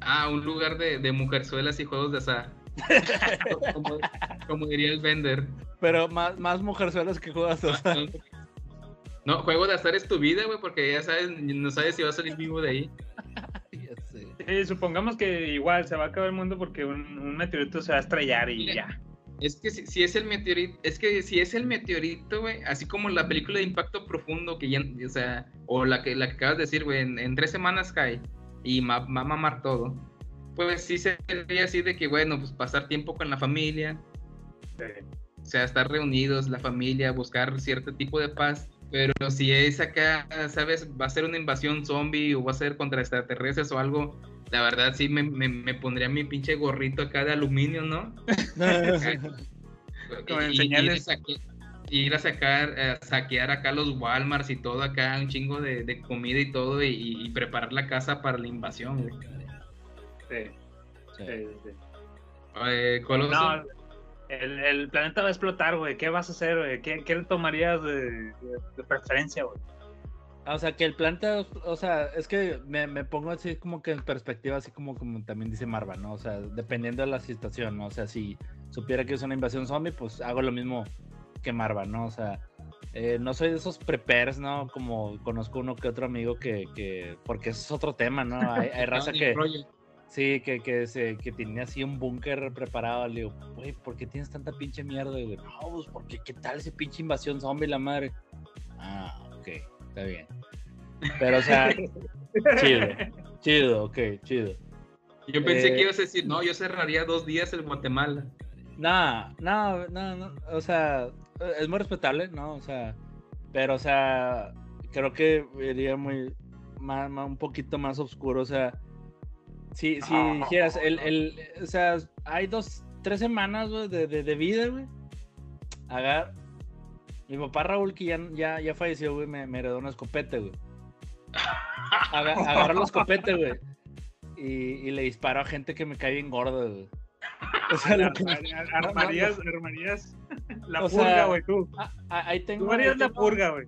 ah, un lugar de, de mujerzuelas y juegos de azar. como, como diría el vender. Pero más, más mujerzuelas que juegas. o sea. No, juego de azar es tu vida, güey, porque ya sabes, no sabes si vas a salir vivo de ahí. Sí, supongamos que igual se va a acabar el mundo porque un, un meteorito se va a estrellar y ya. Es que si, si es el meteorito, es que si es el meteorito, güey, así como la película de impacto profundo que ya, o sea, o la que, la que acabas de decir, güey, en, en tres semanas cae y ma- va a mamar todo. Pues sí sería así de que, bueno, pues pasar tiempo con la familia, o sea, estar reunidos, la familia, buscar cierto tipo de paz. Pero si es acá, ¿sabes? Va a ser una invasión zombie o va a ser contra extraterrestres o algo. La verdad sí me, me, me pondría mi pinche gorrito acá de aluminio, ¿no? Como en Y- y- señales. Ir a sacar, a saquear acá los Walmarts y todo acá, un chingo de, de comida y todo, y, y preparar la casa para la invasión, güey. Sí. Sí, sí. Eh, Coloso, No, el, el planeta va a explotar, güey. ¿Qué vas a hacer, güey? ¿Qué, qué le tomarías de, de- de preferencia, güey? O sea, que el planeta, o sea, es que me, me pongo así como que en perspectiva, así como, como también dice Marva, ¿no? O sea, dependiendo de la situación, ¿no? O sea, si supiera que es una invasión zombie, pues hago lo mismo que Marva, ¿no? O sea, eh, no soy de esos preppers, ¿no? Como conozco uno que otro amigo que, que porque ese es otro tema, ¿no? Hay, hay raza que... Sí, que, que, se, que tenía así un búnker preparado. Le digo, güey, ¿por qué tienes tanta pinche mierda? Y digo, no, pues porque qué tal ese pinche invasión zombie, la madre. Ah, ok, está bien. Pero, o sea, chido, chido, ok, chido. yo pensé eh, que ibas a decir, no, yo cerraría dos días en Guatemala. No, no, no, no, o sea, es muy respetable, ¿no? O sea, pero, o sea, creo que iría muy, ma- un poquito más oscuro, o sea, si, si dijeras, el, el, o sea, hay dos, tres semanas, güey, de, de, de vida, güey, agar, mi papá Raúl, que ya, ya, ya falleció, güey, me, me heredó una escopeta, güey. Aga- agarró la escopeta, güey, y, y le disparó a gente que me cae bien gordo, güey. O sea, que- Armarías, armarías la O purga, güey, tú. Ah, ah, ahí tengo. Tú harías la purga, güey.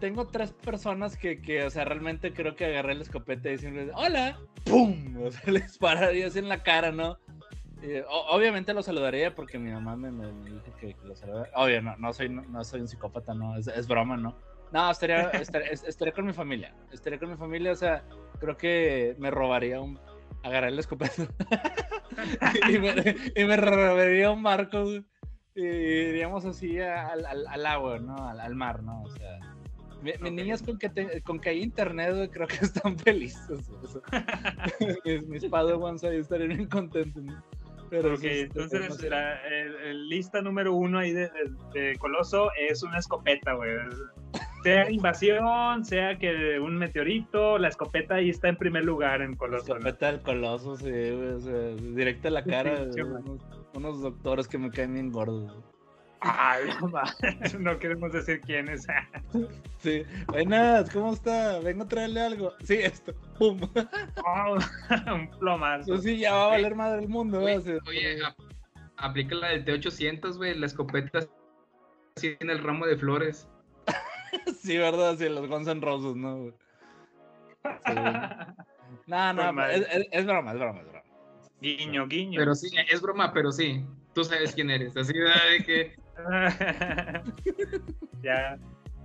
tengo tres personas que, que, o sea, realmente creo que agarré la escopeta y decirles, hola, ¡pum! O sea, les pararía así en la cara, ¿no? O- obviamente lo saludaría porque mi mamá me, dijo que, que lo saludara. Obvio, no, no, soy, no, no soy un psicópata, no, es, es broma, ¿no? No, estaría, estaría, es- estaría con mi familia. Estaría con mi familia, o sea, creo que me robaría un. Agarrar la escopeta. y, me, y me robaría un barco, güey, Y iríamos así al, al, al agua, ¿no? Al, al mar, ¿no? O sea. mi- Mis niñas con que, te- con que hay internet, güey, creo que están felices. o sea. mis, mis padawans ahí estarían bien contentos. ¿no? Pero Ok, sí, este, entonces no sé. la el- el lista número uno ahí de, de- de Coloso es una escopeta, güey. Sea invasión, sea que un meteorito, la escopeta ahí está en primer lugar en Coloso. ¿no? Escopeta del coloso, sí, güey, o sea, directo a la cara Sí, de güey. unos, unos doctores que me caen bien gordos. Ay, no, queremos decir quién es. Sí, buenas, ¿cómo está? Vengo a traerle algo. Sí, esto, pum. Oh, un plomazo. Pues sí, ya va a valer madre el mundo. Oye, oye, aplica la del T800, güey, la escopeta así en el ramo de flores. sí, verdad, sí, los Guns N' Roses, ¿no? Sí. No, no, es, es- es broma, es broma, es broma. Guiño, guiño. Pero sí, es broma, pero sí. Tú sabes quién eres. Así de que. ya.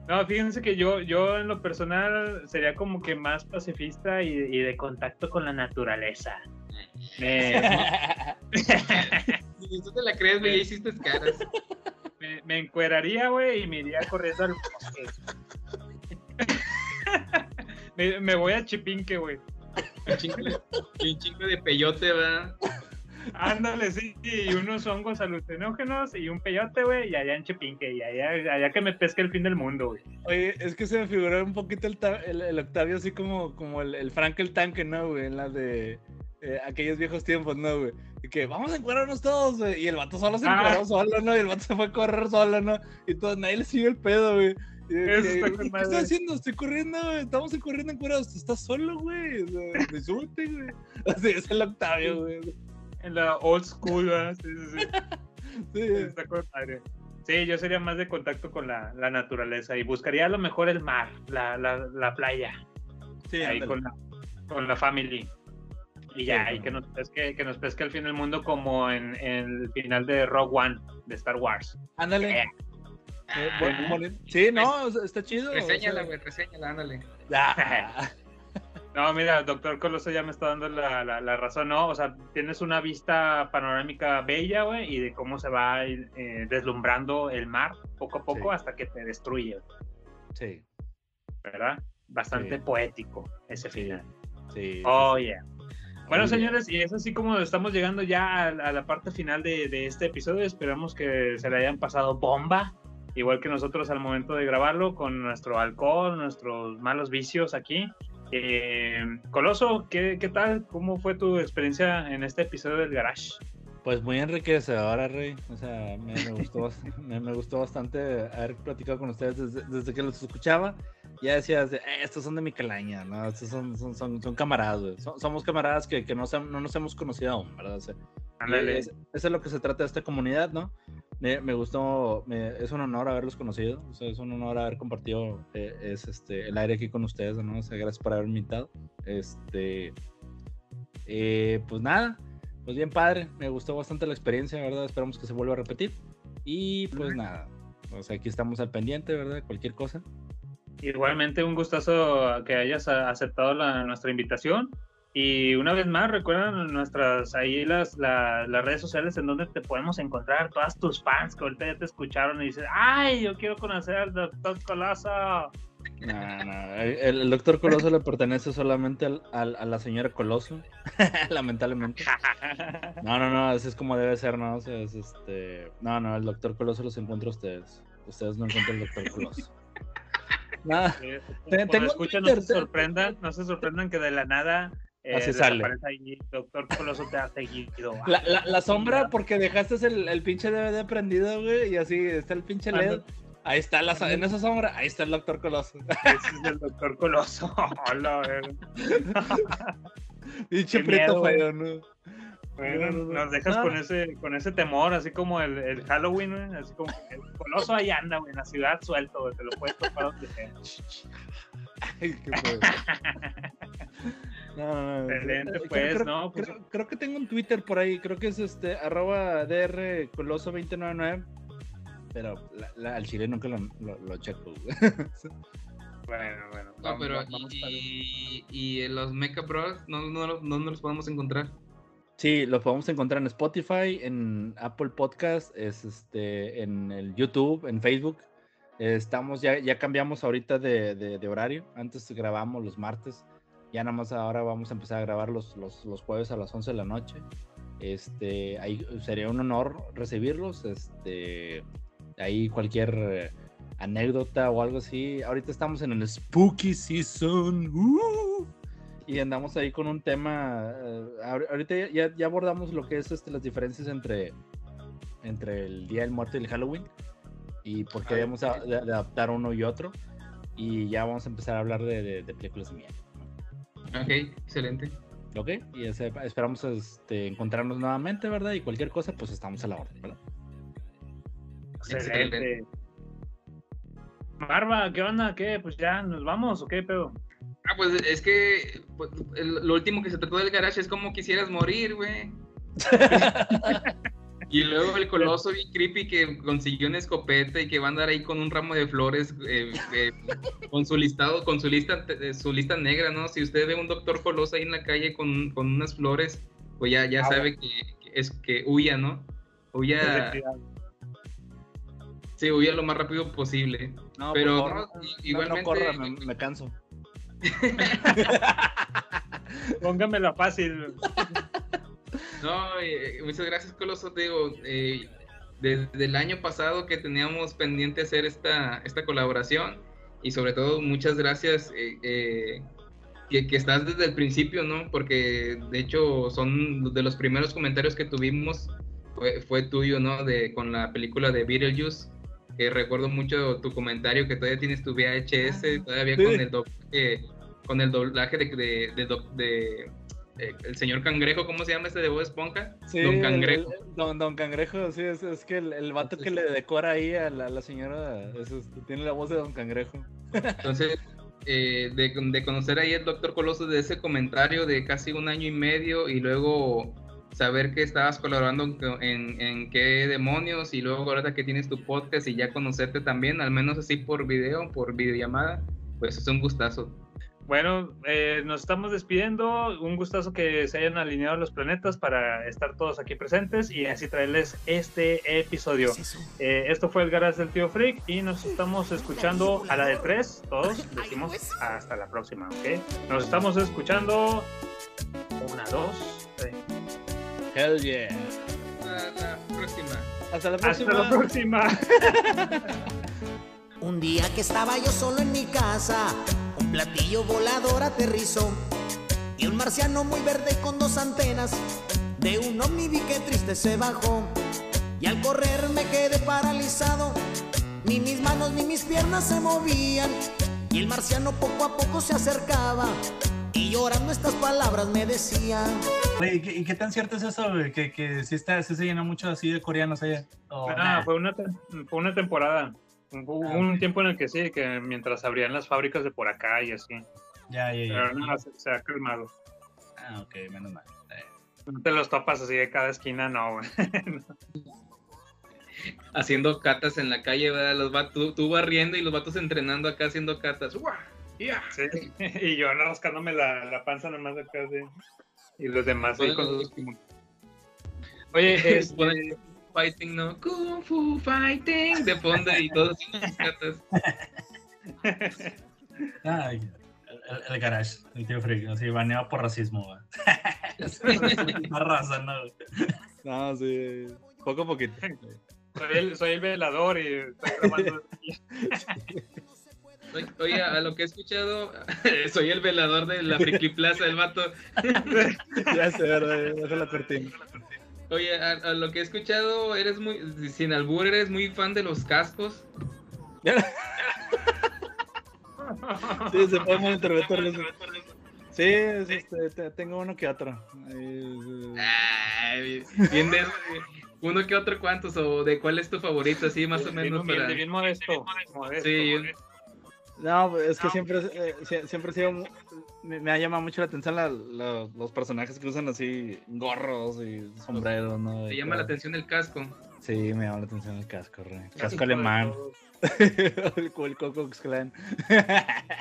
No, fíjense que yo, yo en lo personal sería como que más pacifista y, y de contacto con la naturaleza. Me, Si tú te la crees, güey, ya hiciste caras. Me, encueraría, güey, y me iría corriendo al bosque. me, me voy a Chipinque, güey. Un chingo de, y un chingo de peyote, ¿verdad? Ándale, sí, y unos hongos alucinógenos y un peyote, güey, y allá en Chipinque, y allá, allá que me pesque el fin del mundo, güey. Oye, es que se me figuró un poquito el, el Octavio así como, como el, el Frank el tanque, ¿no, güey? En la de eh, aquellos viejos tiempos, ¿no, güey? Y que vamos a encuadrarnos todos, güey. Y el vato solo se Ah. encuadró solo, ¿no? Y el vato se fue a correr solo, ¿no? Y todo, nadie le siguió el pedo, güey. Eso que, está "¿Y con ¿Qué estás haciendo? Estoy corriendo, güey. Estamos corriendo encuadrados. Estás solo, güey. O sea, güey. Así es el Octavio, güey. En la old school, ¿verdad? Sí, sí, sí. Sí. Está con madre. Sí, yo sería más de contacto con la, la naturaleza y buscaría a lo mejor el mar, la, la, la playa, Sí, ahí ándale. con la, con la family. Y ya, y que nos pesque, que nos pesque el fin del mundo como en, en el final de Rogue One de Star Wars. Ándale. Eh, Eh, bu- boni- sí, no, o está chido. o sea, Reséñala, güey, reséñala, ándale. ah, No, mira, doctor Coloso ya me está dando la, la- la razón, ¿no? O sea, tienes una vista panorámica bella, güey, y de cómo se va eh, deslumbrando el mar poco a poco Sí. hasta que te destruye, Sí, ¿verdad? Bastante Sí. poético ese final. sí. Oh, sí, yeah. Bueno, señores, y es así como estamos llegando ya a, a la parte final de, de este episodio. Esperamos que se le hayan pasado bomba, igual que nosotros al momento de grabarlo, con nuestro alcohol, nuestros malos vicios aquí. Eh, Coloso, ¿qué, ¿qué tal? ¿Cómo fue tu experiencia en este episodio del Garage? Pues muy enriquecedora, Rey. O sea, me, me gustó, me, me gustó bastante haber platicado con ustedes desde, desde que los escuchaba. Ya decías, de, "Eh, estos son de mi calaña, ¿no? Estos son, son, son, son camaradas, güey. Somos camaradas que, que no, no nos hemos conocido aún, ¿verdad? O sea, es- eso es lo que se trata de esta comunidad, ¿no? Me, me gustó, es un honor haberlos conocido, o sea, es un honor haber compartido eh, es, este, el aire aquí con ustedes, ¿no? O sea, gracias por haberme invitado. Este, eh, pues nada, pues bien padre, me gustó bastante la experiencia, ¿verdad? Esperamos que se vuelva a repetir. Y pues nada, o sea, aquí estamos al pendiente, ¿verdad? Cualquier cosa. Igualmente un gustazo que hayas aceptado la- nuestra invitación. Y una vez más, recuerdan nuestras ahí las, la- las redes sociales en donde te podemos encontrar, todas tus fans que ahorita ya te escucharon y dicen, ay, yo quiero conocer al doctor Coloso. No, no, el, el doctor Coloso le pertenece solamente al- al- a la señora Coloso, lamentablemente. No, no, no, así es como debe ser, ¿no? O sea, es este... No, no, el doctor Coloso los encuentra a ustedes. Ustedes no encuentran al doctor Coloso. Nada. Eh, Te- tengo no Twitter, se te- sorprendan, no se sorprendan que de la nada eh, Así sale. ahí, doctor Coloso te ha seguido. La, la, la sombra porque dejaste el, el pinche DVD prendido, güey, y así está el pinche LED. Ahí está la, en esa sombra, ahí está el doctor Coloso. Ese es el doctor Coloso. Hola, prieto miedo, feo, ¿no? Bueno, No, no, no. nos dejas No. con ese con ese temor, así como el, el Halloween, güey, así como el coloso ahí anda, güey, en la ciudad suelto, güey, te lo puedes topar donde sea. Ay, qué. No. Excelente, pues, creo, ¿no? Pues- creo, creo que tengo un Twitter por ahí, creo que es este, arroba DR Coloso 299. Pero la- la- al chile nunca lo, lo, lo checo. Bueno, bueno. No, vamos- pero vamos y, y los Mecha Bros, ¿no, no, no, no los podemos encontrar? Sí, lo podemos encontrar en Spotify, en Apple Podcast, es este, en el YouTube, en Facebook. Estamos ya, ya cambiamos ahorita de, de- de horario. Antes grabamos los martes. Ya nada más ahora vamos a empezar a grabar los, los, los jueves a las 11 de la noche. Este, ahí sería un honor recibirlos. Este, ahí cualquier eh, anécdota o algo así. Ahorita estamos en el Spooky Season. ¡uh! y andamos ahí con un tema. eh, ahor- ahorita ya- abordamos lo que es este, las diferencias entre, entre el Día del Muerto y el Halloween. Y por qué Ah, debemos a- de, de adaptar uno y otro. Y ya vamos a empezar a hablar de, de- de películas de miedo. Ok, excelente. ¿Ok? Y ese- esperamos este, encontrarnos nuevamente, ¿verdad? Y cualquier cosa, pues estamos a la orden, ¿verdad? Excelente. Barba, ¿qué onda? ¿Qué? Pues ya nos vamos, ¿o qué pedo? Ah, pues es que pues, el- lo último que se trató del garage es como quisieras morir, güey. y luego el coloso bien creepy que consiguió una escopeta y que va a andar ahí con un ramo de flores eh, eh, con su listado, con su lista, eh, su lista negra, ¿no? Si usted ve un doctor coloso ahí en la calle con, con unas flores, pues ya, ya Ah, sabe que, que es que huya, ¿no? Huya. Sí, huya lo más rápido posible. No, Pero por no, favor, i- no- igualmente. No, corra, me, me canso. Póngamela fácil. No, eh, muchas gracias, Coloso. Te digo, eh, desde el año pasado que teníamos pendiente hacer esta, esta colaboración y sobre todo muchas gracias eh, eh, que, que estás desde el principio, ¿no? Porque de hecho son de los primeros comentarios que tuvimos fue, fue tuyo, ¿no? De, con la película de Beetlejuice. Que recuerdo mucho tu comentario que todavía tienes tu VHS, todavía sí. con el doblaje, con el doblaje de, de, de, de, eh, el señor Cangrejo, ¿cómo se llama este de Bob Esponja? Sí, Don Cangrejo. el- don, don Cangrejo, sí, es, es que el, el vato que le decora ahí a la, la señora es tiene la voz de Don Cangrejo. Entonces, eh, de, de conocer ahí el doctor Coloso de ese comentario de casi un año y medio y luego saber que estabas colaborando en, en, en qué demonios y luego ahora que tienes tu podcast y ya conocerte también, al menos así por video, por videollamada, pues es un gustazo. Bueno, eh, nos estamos despidiendo. Un gustazo que se hayan alineado los planetas para estar todos aquí presentes y así traerles este episodio. Eh, esto fue el Garage del Tío Freak y nos estamos escuchando a la de tres. Todos decimos hasta la próxima, ¿ok? Nos estamos escuchando. Una, dos, tres. Hell yeah. Hasta la próxima. Hasta la Hasta próxima. la próxima. Un día que estaba yo solo en mi casa, un platillo volador aterrizó y un marciano muy verde con dos antenas de un ovni vi que triste se bajó y al correr me quedé paralizado, ni mis manos ni mis piernas se movían y el marciano poco a poco se acercaba y llorando estas palabras me decía. ¿y qué, y qué tan cierto es eso, güey? Que, que sí, está, sí se llena mucho así de coreanos allá. O Ah, nah. fue una, fue una temporada. Hubo Ah, un ok. tiempo en el que sí, que mientras abrían las fábricas de por acá y así. Ya, ya, ya. Pero no, se, se ha calmado. Ah, ok, menos mal. No te los topas así de cada esquina, no, güey. Haciendo catas en la calle, ¿verdad? Los vatos, tú, tú barriendo y los vatos entrenando acá haciendo catas. ¡Guau! Sí, y yo rascándome la, la panza nomás acá, sí. Y los demás ahí con sus... Oye, este, Ponen fighting, ¿no? Kung Fu Fighting de fondo y todos sus catas. Ay, el, el garage, el tío Freak, así baneado por racismo. La raza, ¿no? No, sí, poco a poquito. soy, el, soy el velador y estoy grabando. Oye, a lo que he escuchado, soy el velador de la Friki Plaza, el vato. ya sé, ¿verdad? Ya se la cortina. Oye, a, a lo que he escuchado, eres muy, sin albur, eres muy fan de los cascos. Sí, se puede malinterpretar eso. Sí, es, este, te- tengo uno que otro. Ay, bien de uno que otro cuántos o de cuál es tu favorito, así más o Bien menos humilde, para. bien modesto. modesto, Sí, modesto. No, es que siempre, eh, sie- siempre he sido, me, me ha llamado mucho la atención la- la- los personajes que usan así gorros y sombreros, ¿no? Te llama la atención el casco. Sí, me llama la atención el casco, re. Casco alemán. el, el Coco Clan.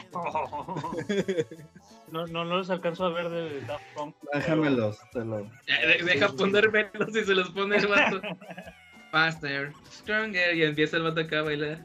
No, no, no los alcanzo a ver de Daft Punk. Déjamelos, te lo. Eh, de- Deja poner velos y se los pone el vato. Faster, stronger, y empieza el vato acá a bailar.